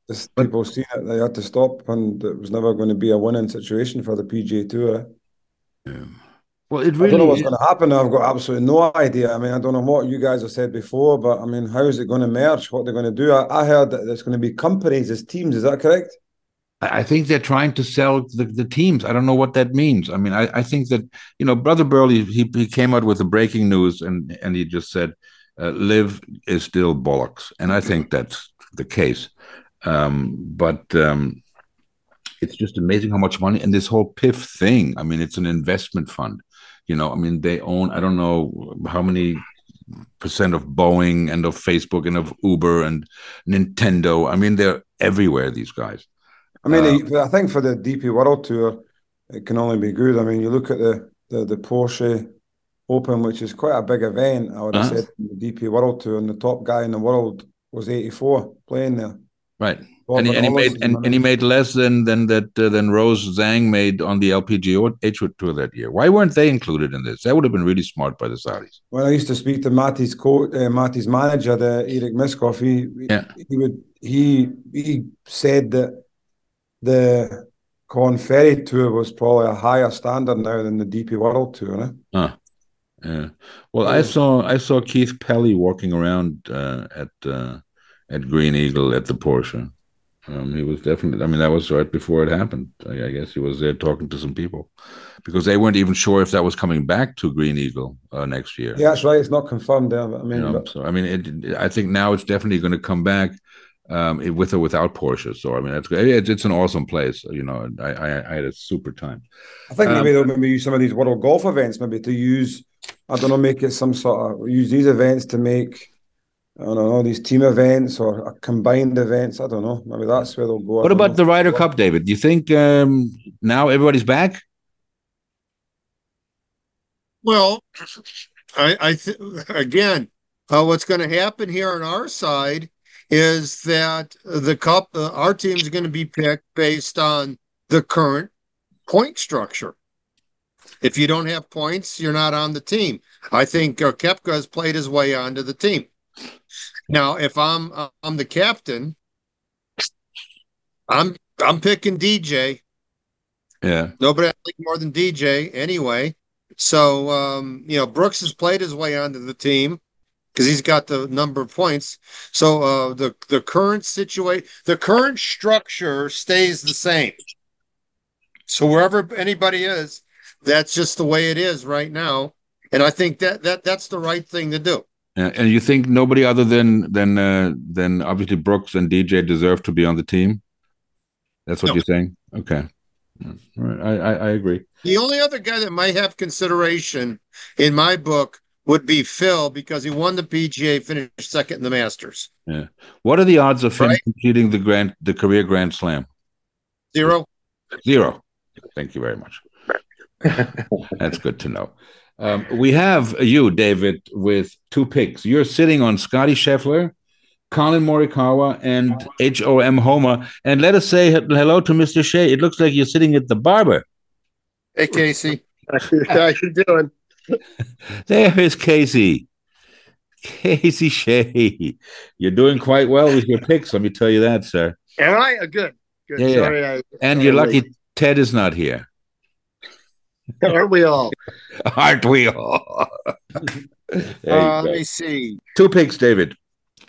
Just people seen it. They had to stop, and it was never going to be a winning situation for the PGA Tour. yeah. Well, it really. I don't know really what's is. going to happen. I've got absolutely no idea. I mean, I don't know what you guys have said before, but I mean, how is it going to merge? What they're going to do? I, I heard that there's going to be companies as teams. Is that correct? I I think they're trying to sell the, the teams. I don't know what that means. I mean, I, I think that you know, Brother Burley he, he came out with the breaking news and and he just said, uh, "LIV is still bollocks," and I think that's the case. Um, but um, it's just amazing how much money and this whole PIF thing. I mean, it's an investment fund. You know, I mean, they own I don't know how many percent of Boeing and of Facebook and of Uber and Nintendo. I mean, they're everywhere. These guys. I mean, Uh, I think for the DP World Tour, it can only be good. I mean, you look at the the, the Porsche Open, which is quite a big event. I would have Uh-huh. said the DP World Tour, and the top guy in the world was 84 playing there. Right. And he, and he made and, and he made less than than that uh, than Rose Zhang made on the LPGA tour that year. Why weren't they included in this? That would have been really smart by the Saudis. Well, I used to speak to Matty's coach, uh, Matty's manager, the Eric Miskoff, he Yeah. he would he he said that the Corn Ferry Tour was probably a higher standard now than the DP World Tour. Eh? Yeah. Well, I saw I saw Keith Pelley walking around uh, at uh, at Green Eagle at the Porsche. Um, he was definitely. I mean, that was right before it happened. I, I guess he was there talking to some people because they weren't even sure if that was coming back to Green Eagle uh, next year. Yeah, that's right. It's not confirmed but I mean, you know, but- so I mean, it, I think now it's definitely going to come back um, with or without Porsche. So I mean, that's great. It's, it's an awesome place. You know, I, I, I had a super time. I think Um, maybe they'll maybe use some of these world golf events, maybe to use, I don't know, make it some sort of use these events to make, I don't know, these team events or combined events. I don't know. Maybe that's where they'll go. What about know. the Ryder Cup, David? Do you think um, now everybody's back? Well, I, I th- again, uh, what's going to happen here on our side is that the cup, uh, our team is going to be picked based on the current point structure. If you don't have points, you're not on the team. I think uh, Koepka has played his way onto the team. Now, if I'm uh, I'm the captain, I'm I'm picking DJ. Yeah. Nobody I like more than DJ anyway. So um, you know, Brooks has played his way onto the team because he's got the number of points. So uh, the the current situation, the current structure stays the same. So wherever anybody is, that's just the way it is right now, and I think that that that's the right thing to do. And you think nobody other than than uh, than obviously Brooks and DJ deserve to be on the team? That's what No. you're saying. Okay, All right. I, I I agree. The only other guy that might have consideration in my book would be Phil because he won the PGA, finished second in the Masters. Yeah. What are the odds of him Right. completing the grand the career Grand Slam? Zero. Zero. Thank you very much. That's good to know. Um, we have you, David, with two picks. You're sitting on Scotty Scheffler, Collin Morikawa, and H.O.M. Homer. And let us say hello to Mr. Shea. It looks like you're sitting at the barber. Hey, Casey. How you doing? There is Casey. Casey Shea. You're doing quite well with your picks, let me tell you that, sir. Am I? Uh, good. Good. Yeah, yeah. I, And Oh, you're wait. lucky Ted is not here. aren't we all? Aren't we all? Uh, let me see. Two picks, David.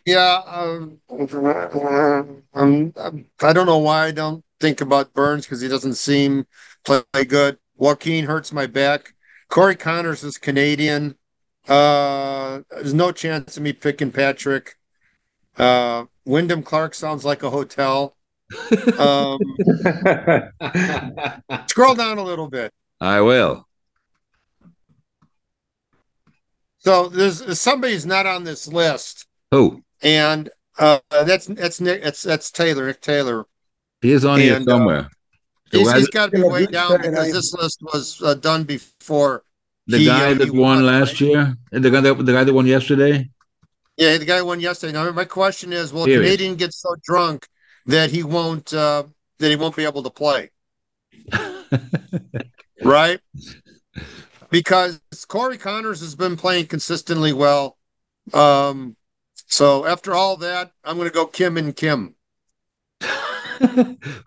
Yeah, um, um, um, I don't know why I don't think about Burns because he doesn't seem play good. Joaquin hurts my back. Corey Conners is Canadian. Uh, there's no chance of me picking Patrick. Uh, Wyndham Clark sounds like a hotel. Um, scroll down a little bit. I will. So there's somebody's not on this list, Who? and uh, that's that's Nick. That's that's Taylor. Nick Taylor. He is on here And, uh, somewhere. The He's, he's got to be Yeah, way down because this list was uh, done before. the he, guy uh, that won won, last right? year? The guy that the guy that won yesterday? Yeah, the guy won yesterday. Now my question is, will a he is. Canadian get so drunk that he won't uh, that he won't be able to play? right? Because Corey Conners has been playing consistently well. Um, so after all that, I'm going to go Kim and Kim.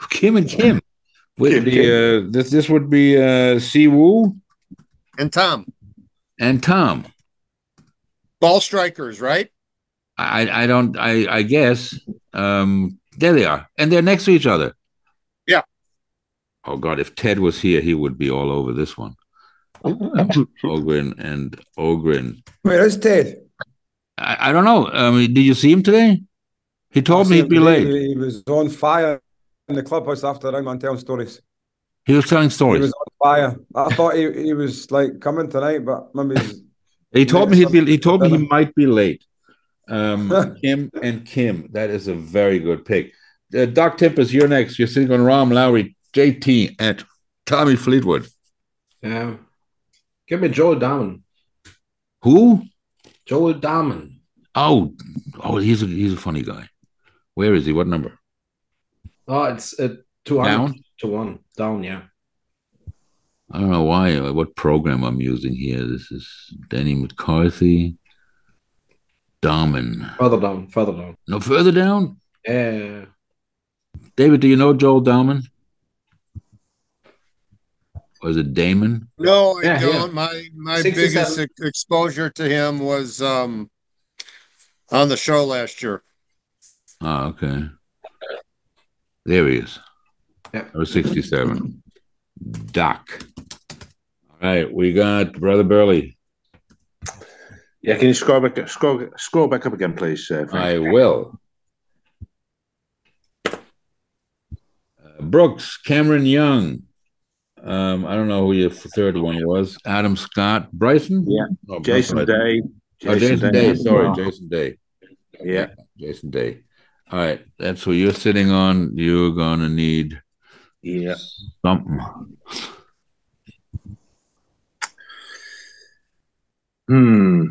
Kim and Kim. With Kim, the, uh, this this would be uh, Si Woo And Tom, and Tom. ball strikers, right? I I don't I I guess um there they are and they're next to each other. Yeah. Oh God, if Ted was here, he would be all over this one. Ogrin and Ogrin. Where is Ted? I, I don't know. Um, did you see him today? He told me he'd be late. He, he was on fire in the clubhouse after the man telling stories. He was telling stories. He was on fire. I thought he, he was like coming tonight, but maybe he's He told me he'd be. He told me he might be late. Um, Kim and Kim. That is a very good pick. Uh, Doc Timphus, you're next. You're sitting on Rahm Lowry, JT, and Tommy Fleetwood. Yeah. Give me Joel Dahmen. Who? Joel Dahmen. Oh, oh, he's a he's a funny guy. Where is he? What number? Oh, it's uh, two Down? to one. Down, yeah. I don't know why. uh, What program I'm using here? This is Danny McCarthy. Dahmen. Further down, further down. No further down. Yeah. David, do you know Joel Dahmen? Or is it Damon? No, I Yeah, don't. yeah. My my 67. biggest ex- exposure to him was um on the show last year. Oh, okay. There he is. Yep. was 67. Doc. All right, we got Brother Burley. Yeah, can you scroll back scroll scroll back up again, please? Uh, I will. Uh, Brooks, Cameron Young. Um, I don't know who your third one was. Adam Scott, Bryson. Yeah. Oh, Jason Bryson. Day. Oh, Jason Day. Sorry, Jason Day. Yeah. Jason Day. All right, that's who you're sitting on. You're gonna need Yeah. something. Hmm.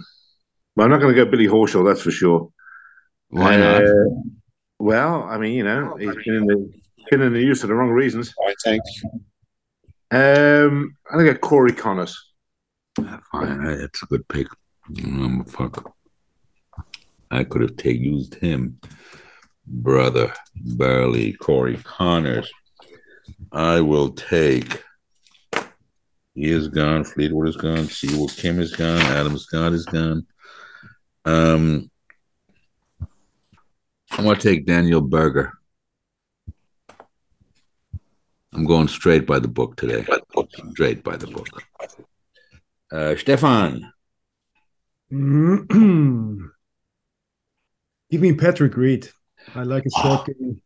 Well, I'm not going to go Billy Horschel, that's for sure. Why not? Uh, well, I mean, you know, he's been in the been in the news for the wrong reasons. I think. Um, I think Corey Conners. Fine, that's a good pick. Um, fuck. I could have take, used him. Brother Burley, Corey Conners. I will take He is gone. Fleetwood is gone. Siwoo Kim is gone. Adam Scott is gone. Um, I'm gonna take Daniel Berger. I'm going straight by the book today. Straight by the book. Uh, Stefan. Give me Patrick Reed. I like his short game.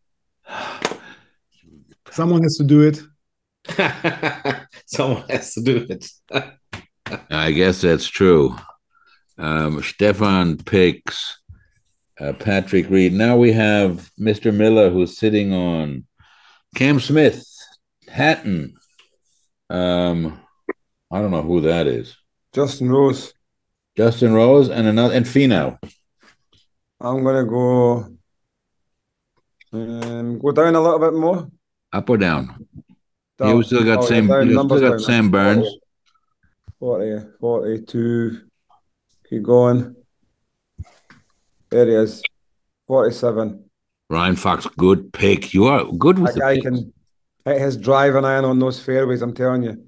Someone has to do it. Someone has to do it. I guess that's true. Um, Stefan picks uh, Patrick Reed. Now we have Mr. Miller who's sitting on Cam Smith, Hatton. Um, I don't know who that is. Justin Rose. Justin Rose and another and Finau. I'm gonna go um, go down a little bit more. Up or down? Down. You still got Oh, yeah, Sam. down, You still got. Sam Burns. 40, 42. Keep going. There he is. 47. Ryan Fox, good pick. You are good with That the guy picks. can hit his driving iron on those fairways, I'm telling you.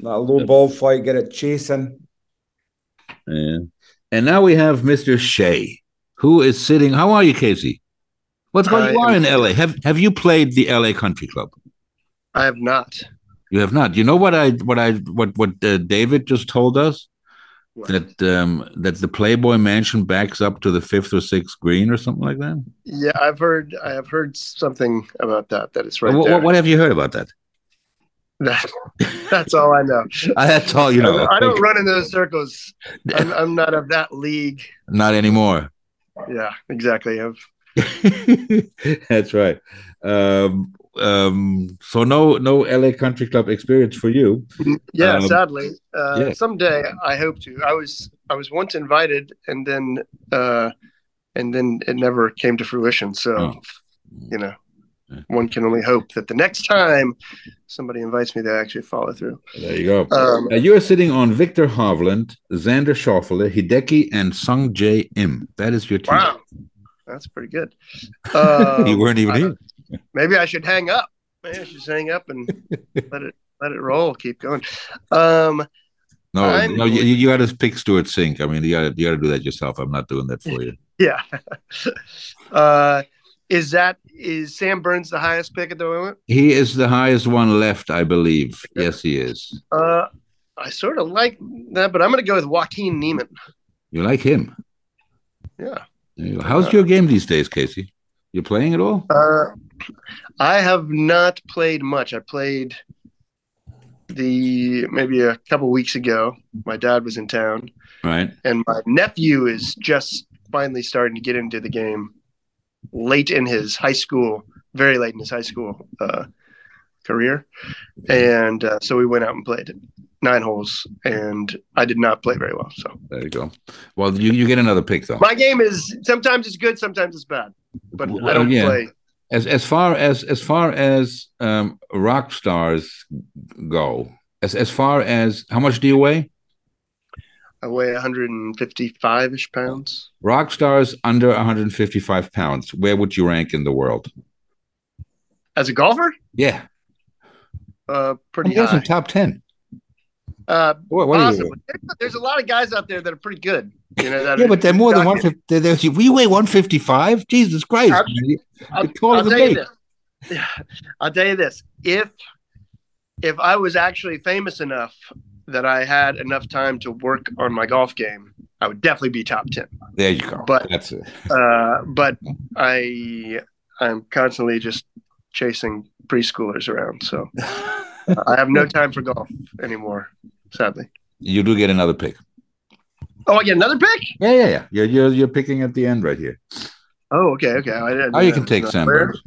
That low ball flight, get it chasing. Yeah. And now we have Mr. Shea, who is sitting. How are you, Casey? What's going I You are in LA. Have Have you played the LA Country Club? I have not. You have not. You know what I what I what what uh, David just told us That um that the Playboy Mansion backs up to the fifth or sixth green or something like that. Yeah, I've heard. I have heard something about that. That it's right what, there. what, what have you heard about that? That, that's all I know. That's all you know. I don't run in those circles. I'm, I'm not of that league. Not anymore. Yeah, exactly. That's right. Um, um, so no no LA Country Club experience for you. yeah, Um, sadly. Uh, yeah. Someday I hope to. I was I was once invited, and then uh, and then it never came to fruition. So, Oh. you know, Yeah. one can only hope that the next time somebody invites me, they actually follow through. There you go. Um, Uh, you are sitting on Viktor Hovland, Xander Schauffele, Hideki, and Sung Jae Im. That is your team. wow, that's pretty good. Um, you weren't even I- here. Maybe I should hang up. Maybe I should hang up and let it let it roll. Keep going. Um, No, I'm- no, you, you got to pick Stewart Cink. I mean, you got to you got to do that yourself. I'm not doing that for you. yeah. uh, is that is Sam Burns the highest pick at the moment? He is the highest one left, I believe. Yes, he is. Uh, I sort of like that, but I'm going to go with Joaquin Niemann. You like him? Yeah. There you go. How's your game these days, Casey? You playing at all? Uh, I have not played much. I played the maybe a couple weeks ago. My dad was in town, Right. and my nephew is just finally starting to get into the game late in his high school, very late in his high school uh, career. And uh, so we went out and played nine holes, and I did not play very well. So There you go. Well, you, you get another pick though. my game is sometimes it's good, sometimes it's bad, but I don't yeah. play. As as far as as far as um, rock stars go, as as far as how much do you weigh? I weigh 155 ish pounds. Rock stars under 155 pounds. Where would you rank in the world? As a golfer, Yeah, uh, pretty guessing high. top 10. Uh, What, what possibly. There's, a lot of guys out there that are pretty good. You know, that Yeah, but they're more than Doc- 150. They're, they're, we weigh 155. Jesus Christ! I'll- I'll, I'll tell you this. I'll tell you this. If if I was actually famous enough that I had enough time to work on my golf game, I would definitely be top ten. There you go. But- That's it. Uh, but I I'm constantly just chasing preschoolers around, so I have no time for golf anymore. Sadly. You do get another pick. Oh, I get another pick. Yeah, yeah, yeah. You're you're, you're picking at the end right here. Oh, okay, okay. I didn't, Oh, you can take Sam. Burns,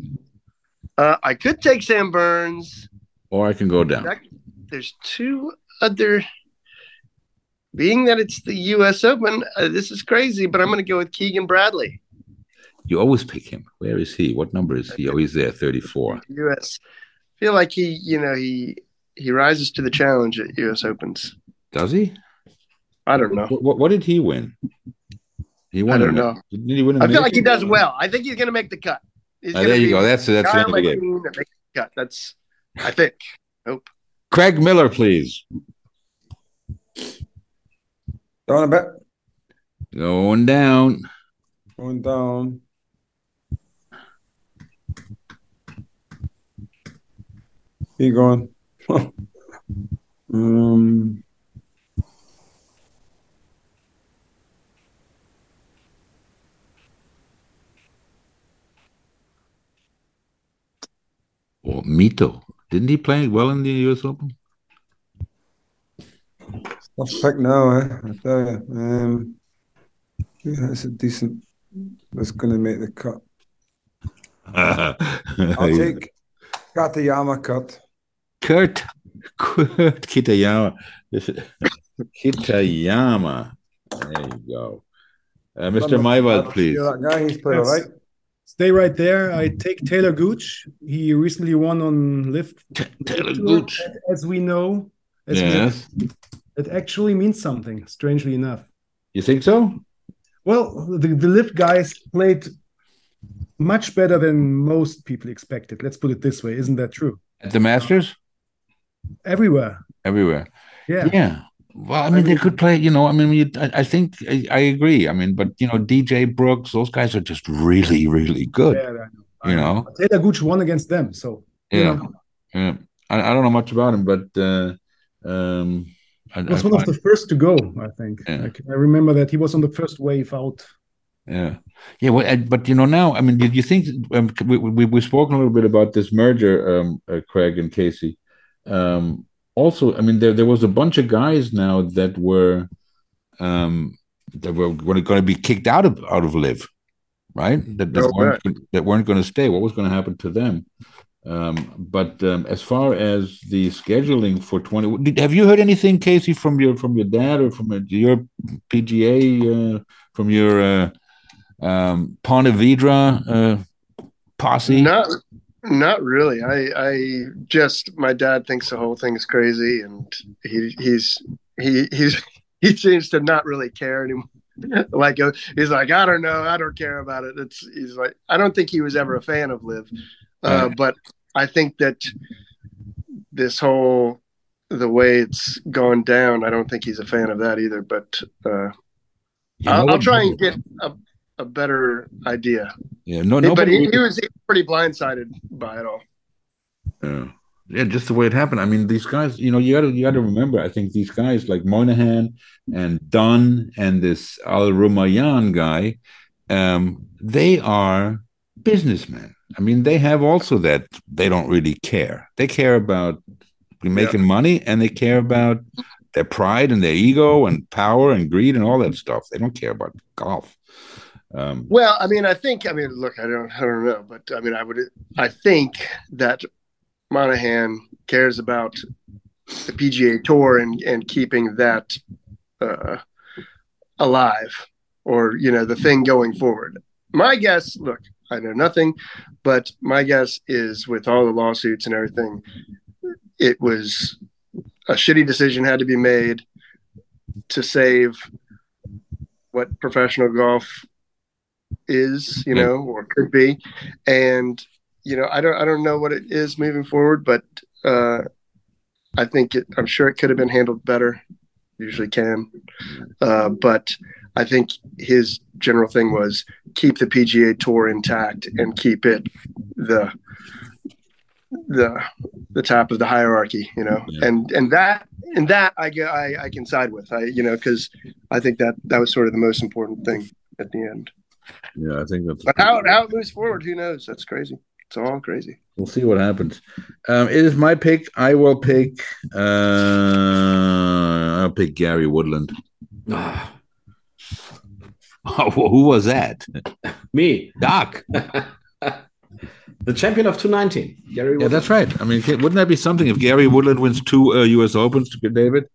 Uh, I could take Sam Burns. or I can go down. There's two other. Being that it's the U.S. Open, uh, this is crazy, but I'm going to go with Keegan Bradley. You always pick him. Where is he? What number is he? Oh, he's there, 34. U.S. feel like he, you know, he he rises to the challenge at U.S. Opens. Does he? I don't know. What, what, what did he win? He won. I don't know. Did he win? a I feel like he does well. I think he's going to make the cut. He's Ah, there you go. That's that's guy the on end of the game. that cut. That's I think. Hope. Craig Miller, please. Down a bit. Going down. Going down. Keep going. Um, Or Mito. Didn't he play well in the US Open? tough pick now, eh? I tell you. Um, yeah, that's a decent. That's going to make the cut. I'll take Kitayama cut. Kurt Kurt Kitayama. This is- Kitayama. There you go. Uh, Mr. Maiwald, please. That guy, he's played all right. Stay right there. I take Taylor Gooch. He recently won on LIV. Taylor Gooch. As we know, as we Yes. it actually means something, strangely enough. You think so? Well, the, the LIV guys played much better than most people expected. Let's put it this way. Isn't that true? At the Masters? Everywhere. Everywhere. Yeah. Yeah. Well, I mean, they could play, you know, I mean, you, I, I think I, I agree. I mean, but, you know, DJ Brooks, those guys are just really, really good, Yeah, know. you know? Taylor Gooch won against them. So, you Yeah. know, Yeah. I, I don't know much about him, but, uh, um, I, was one of the first to go, I think. Yeah. I, I remember that he was on the first wave out. Yeah, yeah. Well, but you know, now I mean, do you think um, we, we we've spoken a little bit about this merger, um, uh, Craig and Casey? Um, also, I mean, there there was a bunch of guys now that were um, that were going to be kicked out of out of LIV, right? That that No weren't that weren't going to stay. What was going to happen to them? Um, but um, as far as the scheduling for twenty, did, have you heard anything, Casey, from your from your dad or from uh, your PGA, uh, from your uh, um, Ponte Vedra uh, posse? Not, not really. I, I just my dad thinks the whole thing is crazy, and he, he's, he, he's, he seems to not really care anymore. like uh, he's like, I don't know, I don't care about it. It's he's like, I don't think he was ever a fan of LIV, uh, Right. but I think that this whole the way it's gone down, I don't think he's a fan of that either. But uh, I'll, I'll try and get a, a better idea. Yeah, no, no. but he, he was he was pretty blindsided by it all. Yeah. yeah, just the way it happened. I mean, these guys, you know, you got to you got to remember. I think these guys like Monahan and Dunne and this Al Rumayyan guy, um, they are businessmen. I mean, they have also that they don't really care. They care about making money, and they care about their pride and their ego and power and greed and all that stuff. They don't care about golf. Um, Well, I mean, I think, I mean, look, I don't, I don't know, but I mean, I would, I think that Monahan cares about the PGA Tour and and keeping that uh, alive, or you know, the thing going forward. My guess, look, I know nothing, but my guess is with all the lawsuits and everything, it was a shitty decision had to be made to save what professional golf is, you know, or could be. And, you know, I don't I don't know what it is moving forward, but uh I think it I'm sure it could have been handled better. Usually can. Uh but I think his general thing was keep the PGA tour intact and keep it the the the top of the hierarchy, you know, Yeah. and and that and that I I, I can side with, I you know, because I think that that was sort of the most important thing at the end. Yeah, I think that's. But how it, how it moves forward, who knows? That's crazy. It's all crazy. We'll see what happens. Um, it is my pick. I will pick. Uh, I'll pick Gary Woodland. Ah, Oh, who was that? me, Doc. the champion of 219, Gary. Yeah, that's right. I mean, wouldn't that be something if Gary Woodland wins two uh, U.S. Opens to get David?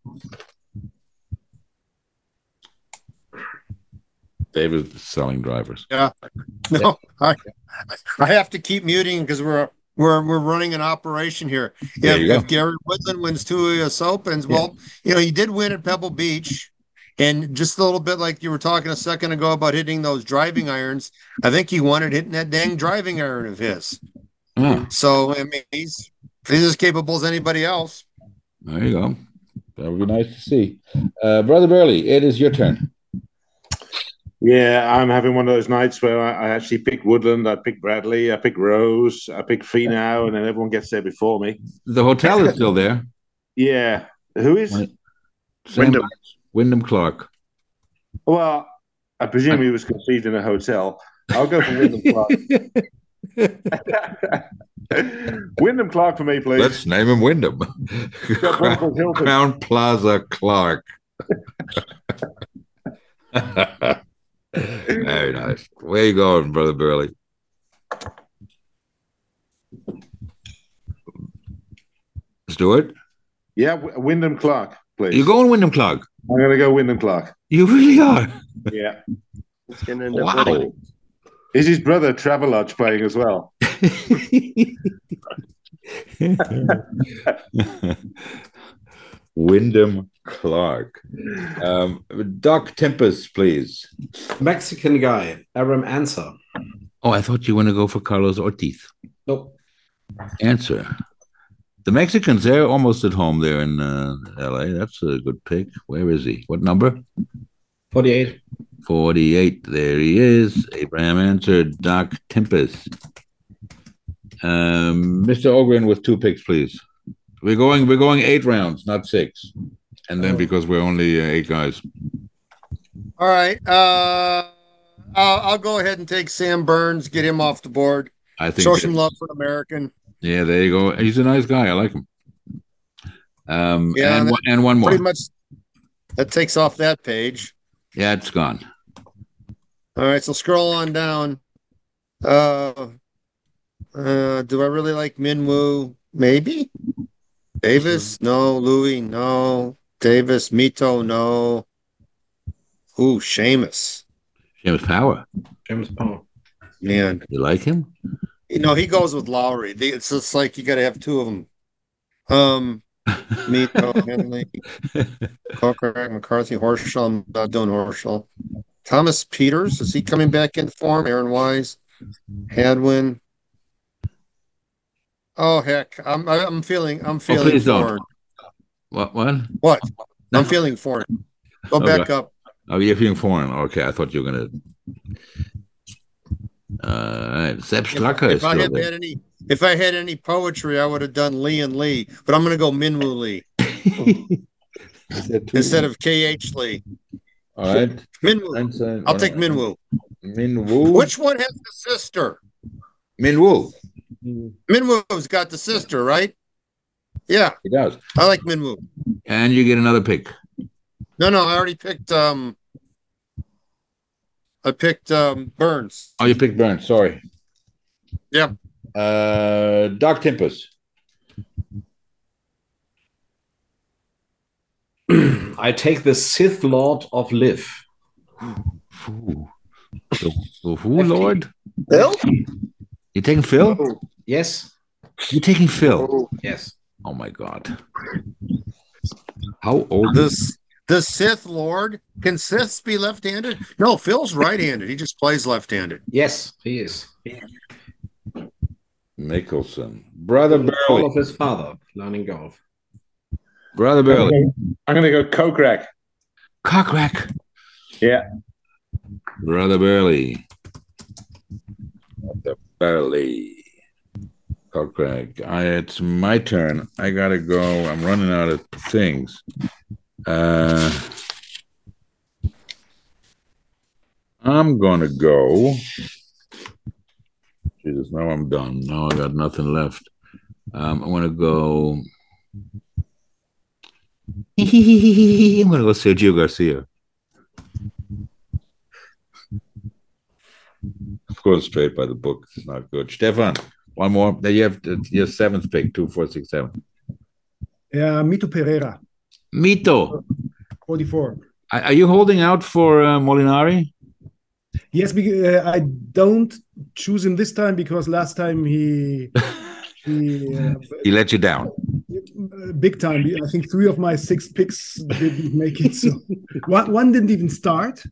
David selling drivers. Yeah. No, I, I have to keep muting because we're we're we're running an operation here. If, if Gary Woodland wins two US Opens, well, you know he did win at Pebble Beach, and just a little bit like you were talking a second ago about hitting those driving irons. I think he wanted hitting that dang driving iron of his. Oh, So I mean, he's he's as capable as anybody else. There you go. That would be nice to see. Uh, Brother Burley, it is your turn. Yeah, I'm having one of those nights where I, I actually pick Woodland, I pick Bradley, I pick Rose, I pick Finau, and then everyone gets there before me. The hotel is still there. Yeah. Who is? Same Wyndham. Wyndham Clark. Well, I presume he was conceived in a hotel. I'll go for Wyndham Clark. Wyndham Clark for me, please. Let's name him Wyndham. Got one called Hilton. Crown Plaza Clark. Very nice. Where you going, Brother Burley? Stuart? Yeah, W- Wyndham Clark, please. You're going Wyndham Clark? I'm going to go Wyndham Clark. You really are. Yeah. It's going to end up winning. Wow. Is his brother Travelodge playing as well? Wyndham Clark. Um, Doc Timphus, please. Mexican guy, Aram Ancer. Oh, I thought you were going to go for Carlos Ortiz. Nope. Ancer. The Mexicans, they're almost at home there in uh, LA. That's a good pick. Where is he? What number? 48. 48. There he is. Abraham answered. Doc Timphus. Um, Mr. Ogrin with two picks, please. We're going. We're going eight rounds, not six. And then because we're only uh, eight guys. All right. Uh, I'll, I'll go ahead and take Sam Burns, get him off the board. I think. Show some love for American. Yeah, there you go. He's a nice guy. I like him. Um, Yeah, and one, and one more. Pretty much that takes off that page. Yeah, it's gone. All right, so scroll on down. Uh, uh, do I really like Minwoo? Maybe. Davis? No. Louis? No. Davis? Mito? No. Ooh, Seamus. James Power. James Power. Man, You like him? you know he goes with Lowry. It's just like you got to have two of them. Um, Mito, Henley, Kokrak, McCarthy, Horschel. I'm not doing Horschel. Thomas Pieters is he coming back in form? Aaron Wise, Hadwin. Oh heck, I'm I- I'm feeling I'm feeling please don't. foreign. What? What? What? No. I'm feeling foreign. Go Okay. back up. Oh, you're feeling foreign. Okay, I thought you were gonna. Uh, all right. Sepp If, Strucker is if I still had there. had any, if I had any poetry, I would have done Lee and Lee, but I'm gonna go Minwoo Lee instead of KH Lee. All right. Minwoo. Uh, I'll take Minwoo. Minwoo. Which one has the sister? Minwoo? Minwoo's got the sister, right? Yeah, He does. I like Minwoo. And you get another pick. No, no, I already picked um I picked um Burns. Oh, you picked Burns. Sorry. Yeah. Uh, Doc Timphus. I take the Sith Lord of LIV. Ooh. The, the who, Lord? Bill? You taking Phil? Yes. You taking Phil? Yes. Oh my God. How old is This the Sith Lord. Can Siths be left-handed? No, Phil's right-handed. He just plays left-handed. Yes, he is. Mickelson? Brother All Burley. of his father learning golf. Brother Burley. I'm going to go Kokrak. Cockrack. Yeah. Brother Burley. Brother Burley. Kokrak. I, it's my turn. I gotta go. I'm running out of things. Uh, I'm gonna go. Jesus, now I'm done. Now I got nothing left. Um, I'm gonna go. I'm gonna go Sergio Garcia. Course, straight by the book. It's not good. Stefan, one more. There you have your seventh pick. Two, four, six, seven. Yeah, Mito Pereira, Mito, 44. are are you holding out for uh, Molinari? Yes, because, uh, I don't choose him this time because last time he he uh, He let you down. Uh, big time. I think three of my six picks didn't make it. So one, one didn't even start.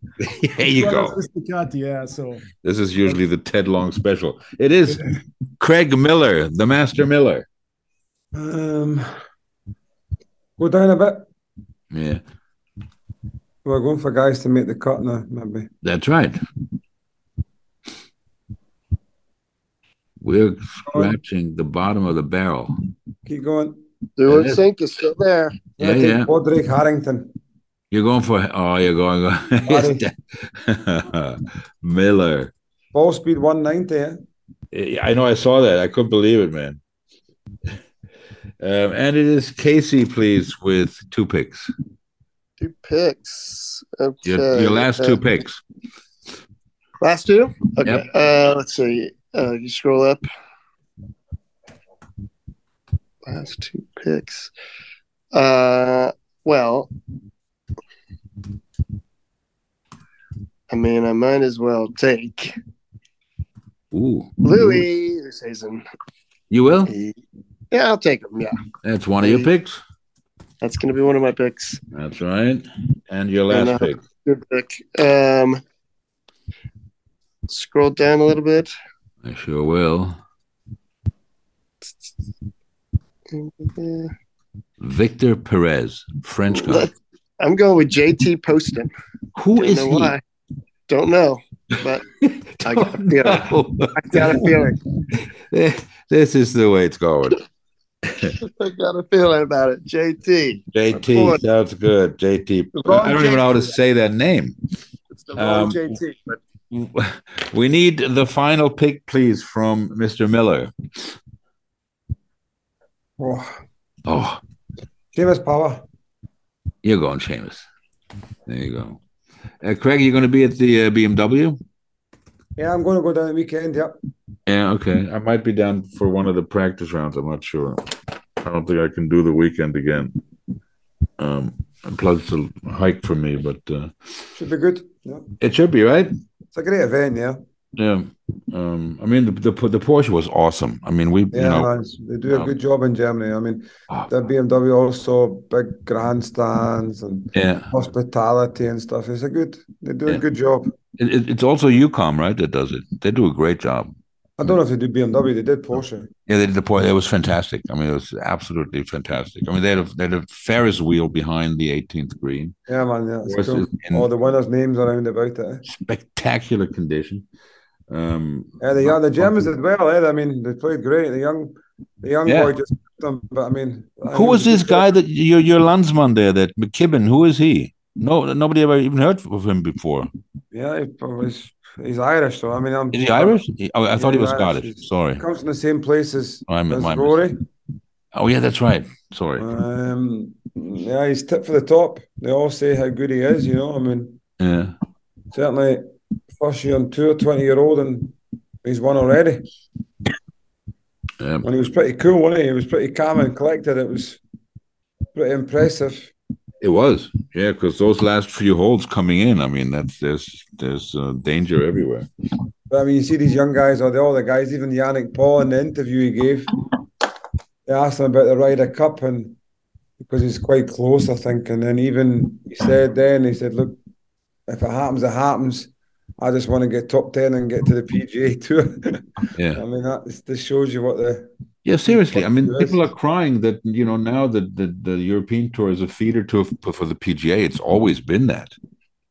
There you go. was Yeah, so This is usually the Ted Long special. It is Craig Miller, the Master Miller. um, Go down a bit. Yeah, We're going for guys to make the cut now, maybe. that's right. We're scratching the bottom of the barrel. Keep going. Do It it is. Cink is still there. Yeah, I yeah. Roderick Harrington. You're going for oh, you're going Miller. Ball speed 190. Eh? Yeah, I know. I saw that. I couldn't believe it, man. Um, and it is Casey, please, with two picks. Two picks. Okay. Your, your last two picks. Last two? Okay. Yep. Uh, let's see. Uh, you scroll up. Last two picks. Uh, well, I mean, I might as well take Ooh, Louis Oosthuizen. you will. Yeah, I'll take him. Yeah, That's one of your picks. that's going to be one of my picks. That's right. And your last And, uh, pick. Good pick. Um, scroll down a little bit. I sure will. Victor Perez, French guy. I'm going with JT Poston. Who Don't is know he? why. Don't know, but I got a feeling. I got a feeling. this is the way it's going. I got a feeling about it. JT. JT sounds good. JT. I don't even know how to say that name. It's the wrong Um, JT, but We need the final pick, please, from Mr. Miller. Oh, Oh, Seamus Power. you're going, Seamus. There you go. Uh, Craig, you're going to be at the uh, BMW? Yeah, I'm going to go down the weekend. Yep. Yeah, okay. I might be down for one of the practice rounds. I'm not sure. I don't think I can do the weekend again. Um, and plus, it's a hike for me, but uh, Should be good. Yeah. it should be right. It's a great event. Yeah. Yeah. Um, I mean, the, the the Porsche was awesome. I mean, we Yeah, you know they do a um, good job in Germany. I mean, Oh. the BMW also big grandstands and yeah. hospitality and stuff. It's a good. They do Yeah. a good job. It, it, it's also UCOM, right? That does it. They do a great job. I don't know if they do BMW. They did Porsche. Yeah, they did the Porsche. It was fantastic. I mean, it was absolutely fantastic. I mean, they had a, they had a Ferris wheel behind the 18th green. Yeah, man. Yeah, cool. All the winners' names around about it. eh? Spectacular condition. Um, Yeah, the young, the Germans did well. Eh? I mean, they played great. The young, the young Yeah. boy just them. But I mean, I Who mean, was this guy that your your landsman there, that McKibbin? Who is he? No, nobody ever even heard of him before. Yeah, he was. He's Irish, so I mean, I'm. Is he Irish? He- oh, I thought he was Irish. Scottish. He's- Sorry. He comes from the same place as, I'm- as my Rory. Oh yeah, that's right. Sorry. Um, yeah, he's tip for the top. They all say how good he is. You know, I mean, Yeah. certainly first year on tour, twenty year old, and he's won already. And he was pretty cool, wasn't he? He was pretty calm and collected. It was pretty impressive. It was, yeah, because those last few holes coming in, I mean, that's there's there's uh, danger everywhere. But I mean, you see these young guys, or the all the guys, even Yannick Paul in the interview he gave, they asked him about the Ryder Cup and because he's quite close, I think. And then even he said then, he said, Look, if it happens, it happens. I just want to get top 10 and get to the PGA Tour. Yeah, I mean, that this shows you what the. yeah, seriously. I mean, people are crying that you know now that the, the European Tour is a feeder to for the PGA. It's always been that.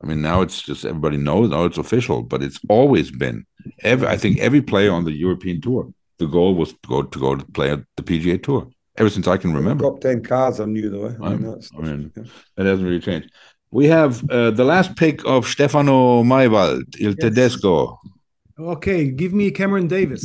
I mean, now it's just everybody knows now it's official, but it's always been. Every I think every player on the European Tour, the goal was to go to go to play at the PGA Tour ever since I can remember. Top 10 cards are new, though. eh? I mean, that's, I mean, That hasn't really changed. We have uh, the last pick of Stefano Maiwald, Il Yes. Tedesco. Okay, give me Cameron Davis.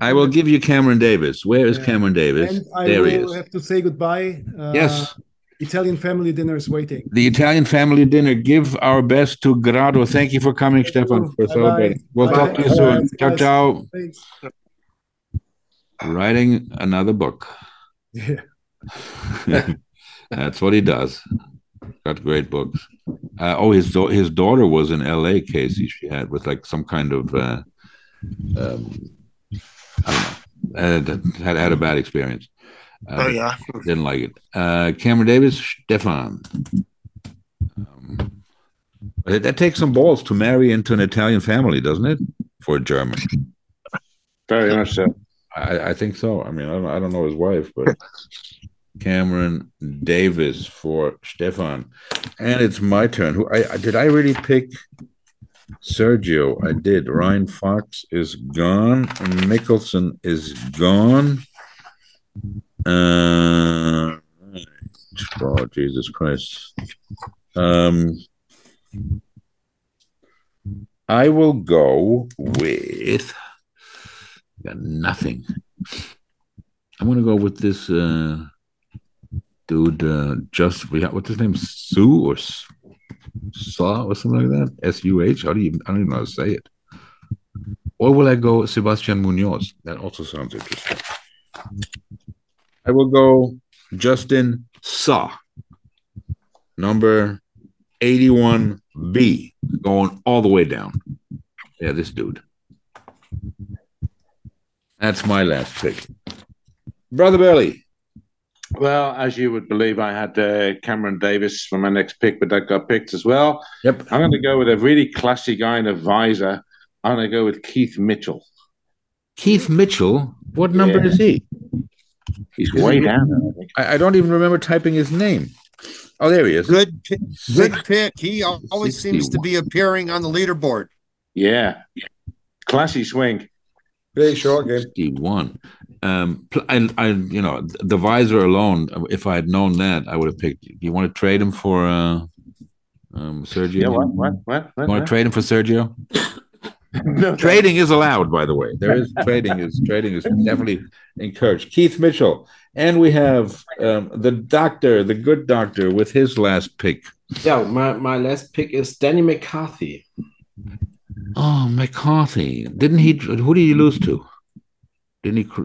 I will give you Cameron Davis. Where is Yeah. Cameron Davis? And I there he will is. have to say goodbye. Uh, Yes. Italian family dinner is waiting. The Italian family dinner. Give our best to Grado. Thank you for coming, Stefan, for Bye-bye. celebrating. We'll Bye. talk to you Bye. soon. Ciao, ciao. Thanks. Writing another book. Yeah. That's what he does. Got great books. Uh, oh, his da- his daughter was in L.A. Casey. She had with like some kind of uh, um, I don't know. Uh, had had a bad experience. Uh, oh yeah, didn't like it. Uh, Cameron Davis, Stefan. Um, that, that takes some balls to marry into an Italian family, doesn't it? For a German, Very much so. I, I think so. I mean, I don't, I don't know his wife, but Cameron Davis for Stefan, and it's my turn. Who I, did I really pick? Sergio, I did. Ryan Fox is gone. Mickelson is gone. Uh, oh Jesus Christ. Um, I will go with got nothing. I'm gonna go with this uh, dude. Uh, just we what's his name? Sue or Saw or something like that. S U H. How do you? I don't even know how to say it. Or will I go Sebastian Munoz? That also sounds interesting. I will go Justin Saw, number 81B, going all the way down. Yeah, this dude. That's my last pick. Brother Billy. Well, as you would believe, I had uh, Cameron Davis for my next pick, but that got picked as well. Yep. I'm going to go with a really classy guy in a visor. I'm going to go with Keith Mitchell. Keith Mitchell? What number Yeah. is he? He's way down I. I, I don't even remember typing his name. Oh, there he is. Good, pi- good pick. He al- always seems to be appearing on the leaderboard. Yeah. Classy swing. Great short game. 61. Um, I, I, you know, the visor alone. If I had known that, I would have picked. You want to trade him for uh, um, Sergio? Yeah, what? What? What? You what, want to trade him for Sergio? No, trading is allowed, by the way. There is trading is trading is definitely encouraged. Keith Mitchell, and we have um, the doctor, the good doctor, with his last pick. Yeah, my, my last pick is Danny McCarthy. Oh, McCarthy! Didn't he? Who did he lose to? Didn't he, cr-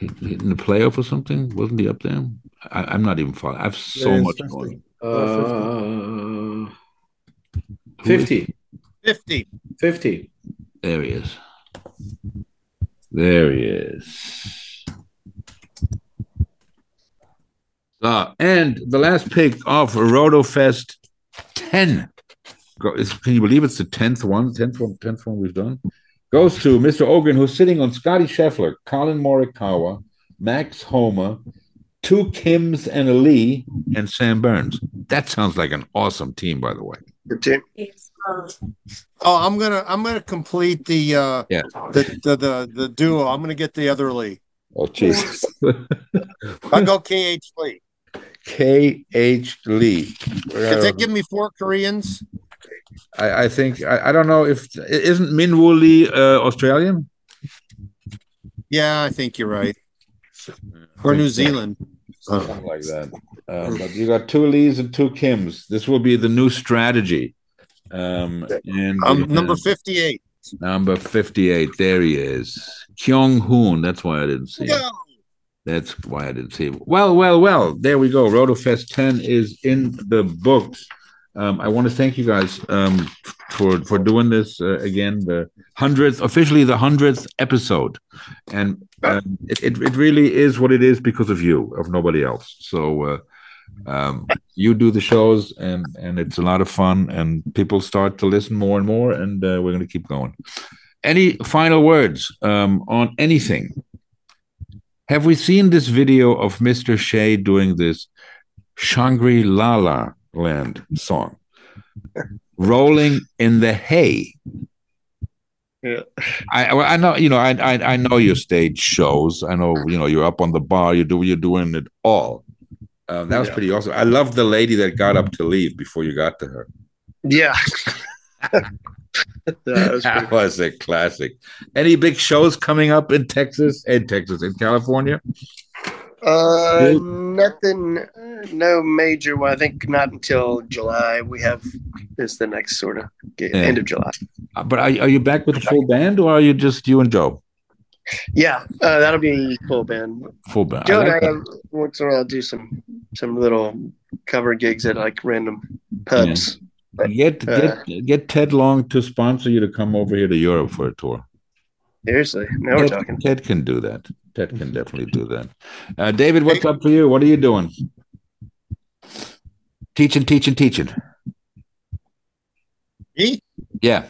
he in the playoff or something? Wasn't he up there? I, I'm not even following. I have so Yeah, much 50. going. Uh, 50. 50. 50. There he is. There he is. Uh, and the last pick of RotoFest 10. Can you believe it's the 10th one? 10th one, 10th one we've done? Goes to Mr. Ogrin, who's sitting on Scotty Scheffler, Collin Morikawa, Max Homa, two Kims and a Lee, and Sam Burns. That sounds like an awesome team, by the way. Good team. Oh, I'm gonna I'm gonna complete the uh Yeah. the the the, the duo. I'm gonna get the other Lee. Oh, Jesus. I'll go KH Lee. K.H. Lee. Does that give me four Koreans? I, I think I, I don't know if isn't Minwoo Lee uh, Australian Yeah, I think you're right. Or New Zealand. something like that. Um, but you got two Lees and two Kims. This will be the new strategy. Um, and Um, number 58. number fifty-eight. There he is, Kyung Hoon. That's why I didn't see him. That's why I didn't see him. Well, well, well. There we go. RotoFest 10 is in the books. Um, I want to thank you guys um, for for doing this uh, again. The hundredth, officially the hundredth episode, and um, it, it really is what it is because of you, of nobody else. So uh, um, you do the shows, and and it's a lot of fun, and people start to listen more and more, and uh, we're going to keep going. Any final words um, on anything? Have we seen this video of Mr. Shea doing this Shangri La La Land song? Rolling in the hay. Yeah. I I know you know I, I I know your stage shows. I know you know you're up on the bar. You do you're doing it all. Um, that was Yeah. pretty awesome. I love the lady that got up to leave before you got to her. Yeah. that was That was a classic. Any big shows coming up in Texas? In Texas, in California? Uh, nothing, no major one. I think not until July. We have is the next sort of Yeah. end of July. Uh, But are, are you back with the full band, or are you just you and Joe? Yeah, uh, that'll be full band. Full band. I Joe like and I once in a while do some some little cover gigs at like random pubs. Get Uh, get get Ted Long to sponsor you to come over here to Europe for a tour. Seriously, now we're Ted, talking. Ted can do that. Ted can definitely do that. Uh, David, what's up for you? What are you doing? Teaching, teaching, teaching. Me? Yeah.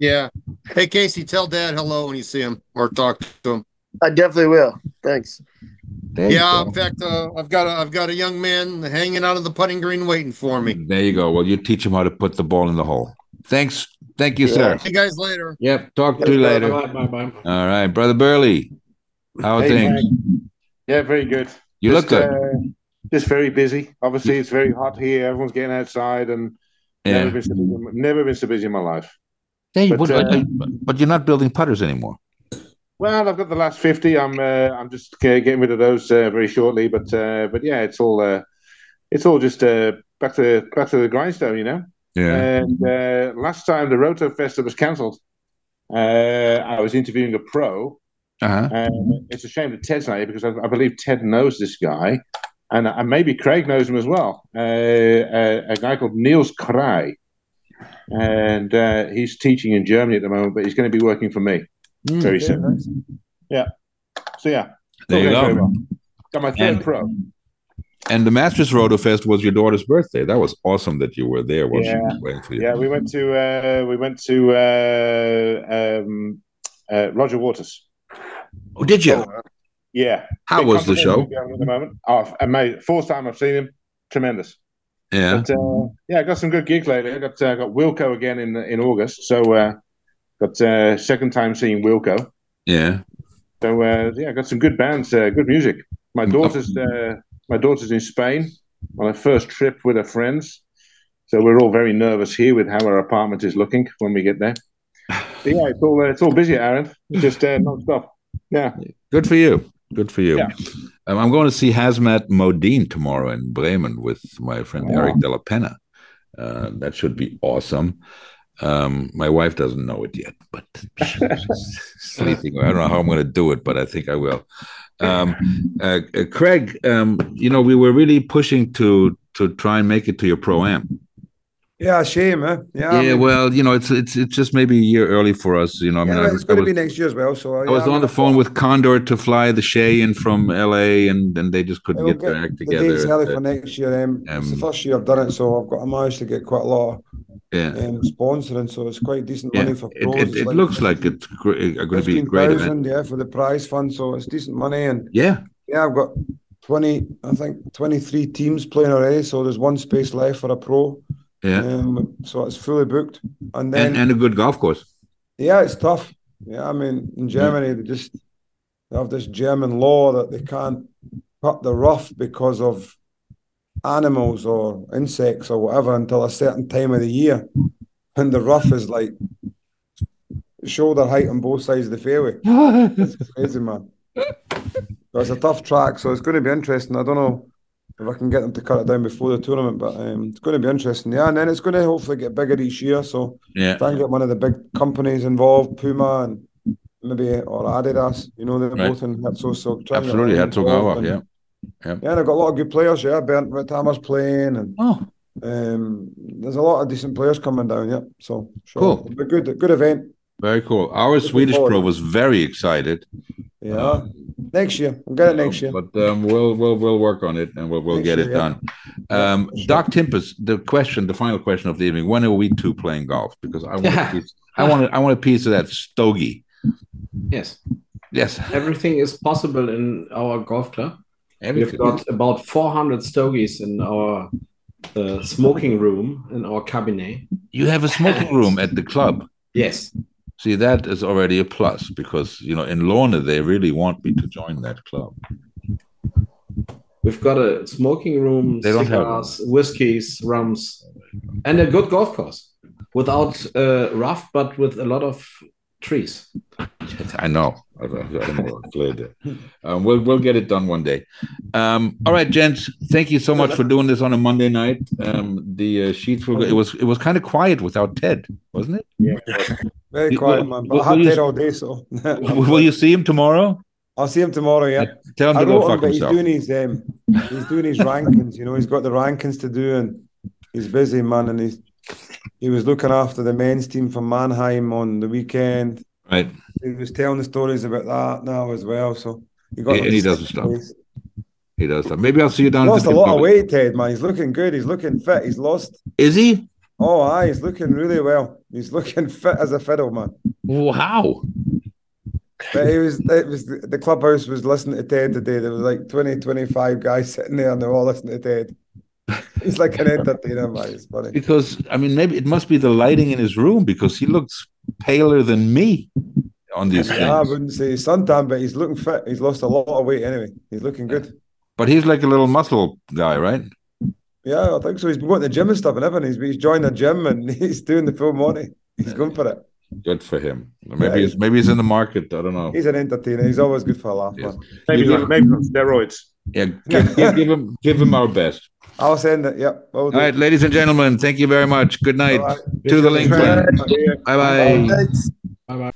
Yeah. Hey Casey, tell Dad hello when you see him or talk to him. I definitely will. Thanks. There yeah, in fact, uh, I've got a, I've got a young man hanging out of the putting green waiting for me. There you go. Well, you teach him how to put the ball in the hole. Thanks. Thank you, sir. See you guys later. Yep. Talk to you later. Bye bye bye. All right, brother Burley. How are Hey, things? Yeah, very good. You look good. uh, just very busy. Obviously, it's very hot here. Everyone's getting outside, and Yeah. never been so busy, never been so busy in my life. Hey, but, uh, but you're not building putters anymore. Well, I've got the last fifty. I'm uh, I'm just uh, getting rid of those uh, very shortly. But uh, but yeah, it's all uh, it's all just uh, back to back to the grindstone, you know. Yeah. And uh, last time the Roto Festa was cancelled, uh, I was interviewing a pro. Uh-huh. Um, it's a shame that Ted's not here because I, I believe Ted knows this guy, and, and maybe Craig knows him as well. Uh, a, a guy called Niels Krij, and uh, he's teaching in Germany at the moment, but he's going to be working for me Hmm. very Yeah, soon. nice. Yeah. So yeah, There you go. well. got my third And- pro. And the Masters Roto Fest was your daughter's birthday. That was awesome that you were there while she Yeah. was waiting for you. Yeah, we went to uh, we went to uh, um, uh, Roger Waters. Oh, did you? Yeah. How Big was the show? At the moment, oh, amazing. Fourth time I've seen him, tremendous. Yeah. But uh, yeah, I got some good gigs lately. I got uh, got Wilco again in in August, so uh, got uh, second time seeing Wilco. Yeah. So uh, yeah, I got some good bands, uh, good music. My Mm. daughter's uh, my daughter's in Spain on her first trip with her friends, so we're all very nervous here with how our apartment is looking when we get there. But yeah, it's all uh, it's all busy, Aaron. It's just uh, non-stop. Yeah, Good for you. Good for you. Yeah. Um, I'm going to see Hazmat Modine tomorrow in Bremen with my friend Erik Della Penna. Uh, that should be awesome. Um, my wife doesn't know it yet, but she's sleeping. I don't know how I'm going to do it, but I think I will. Um, uh, uh, Craig, um, you know, we were really pushing to to try and make it to your pro am. Yeah, shame, eh? Yeah, Yeah, I mean, well, you know, it's it's it's just maybe a year early for us. You know, I mean, yeah, I, it's going to be next year as well. So I was on the phone with Condor to fly the Shea in from LA, and and they just couldn't We'll get their get act the together. dates early Uh, for next year. Um, it's the um, first year I've done it, so I've got I managed to get quite a lot of yeah, um, sponsoring, so it's quite decent yeah. money for It, pros. it, It's it looks like it's going to be great event. 15,000, yeah, for the prize fund, so it's decent money. And Yeah, yeah, I've got 20, I think 23 teams playing already, so there's one space left for a pro. Yeah, Um, so it's fully booked. And then, and and a good golf course. yeah, it's tough. Yeah, I mean, in Germany, they just they have this German law that they can't cut the rough because of animals or insects or whatever until a certain time of the year. And the rough is like shoulder height on both sides of the fairway. It's crazy, man. So it's a tough track, so it's going to be interesting. I don't know if I can get them to cut it down before the tournament, but um, it's going to be interesting. Yeah, and then it's going to hopefully get bigger each year. So Yeah, try and get one of the big companies involved, Puma and maybe or Adidas. You know, they're Right. both in Herzog, so absolutely. them Had to go up. and- Yeah. Yeah, they've got a lot of good players. Yeah, Bernd Ritthammer's playing, and Oh, um, there's a lot of decent players coming down. Yeah, so sure. Cool. A good, good event. very cool. Our Looking Swedish pro was very excited. Yeah, Uh, next year we'll get it next year. But um, we'll we'll we'll work on it and we'll we'll Next get year, it yeah. done. Um, sure. Doc Timphus, the question, the final question of the evening: When are we two playing golf? Because I want a Yeah. piece, I want a, I want a piece of that stogie. Yes, Yes, everything is possible in our golf club. We've got about 400 stogies in our uh, smoking room in our cabinet. You have a smoking room at the club. Yes, See, that is already a plus because you know in Lorna they really want me to join that club. we've got a smoking room, They cigars, whiskeys, rums, and a good golf course without uh, rough, but with a lot of trees. I know. I, I, I know. I'm glad. Um, we'll we'll get it done one day. Um, all right, gents. Thank you so much for doing this on a Monday night. Um, the uh, sheets were. It was it was kind of quiet without Ted, wasn't it? Yeah, Very You- quiet, will- man. will- But I had will you- Ted all day, so Will you see him tomorrow? I'll see him tomorrow. Yeah. Tell him I to go wrote him, fuck but he's doing his um, he's doing his rankings. You know, he's got the rankings to do, and he's busy, man. And he's he was looking after the men's team from Mannheim on the weekend. Right. He was telling the stories about that now as well. So he got And he doesn't stop. place. He does that. Maybe I'll see you down. at Lost a lot of weight, Ted. Man, he's looking good. He's looking fit. He's lost. Is he? Oh, aye, he's looking really well. He's looking fit as a fiddle, man. Wow. But he was, it was the clubhouse was listening to Ted today. There was like 20, 25 guys sitting there and they're all listening to Ted. He's like an entertainer, man. It's funny. Because I mean, maybe it must be the lighting in his room because he looks paler than me on these Yeah, I wouldn't say he's suntan, but he's looking fit. He's lost a lot of weight anyway. He's looking good. But he's like a little muscle guy, right? Yeah, I think so. He's been going to the gym and stuff and everything. He's, he's joined the gym and he's doing the full money. He's going for it. Good for him. Maybe Yeah, he's maybe he's in the market. I don't know. He's an entertainer. He's always good for a laugh. Yes. man. Maybe You maybe on steroids. Yeah, give, give, give him give him our best. I'll send it. Yep. will All do. right, ladies and gentlemen, thank you very much. Good night All right. to the link. Bye. Bye bye. Bye bye.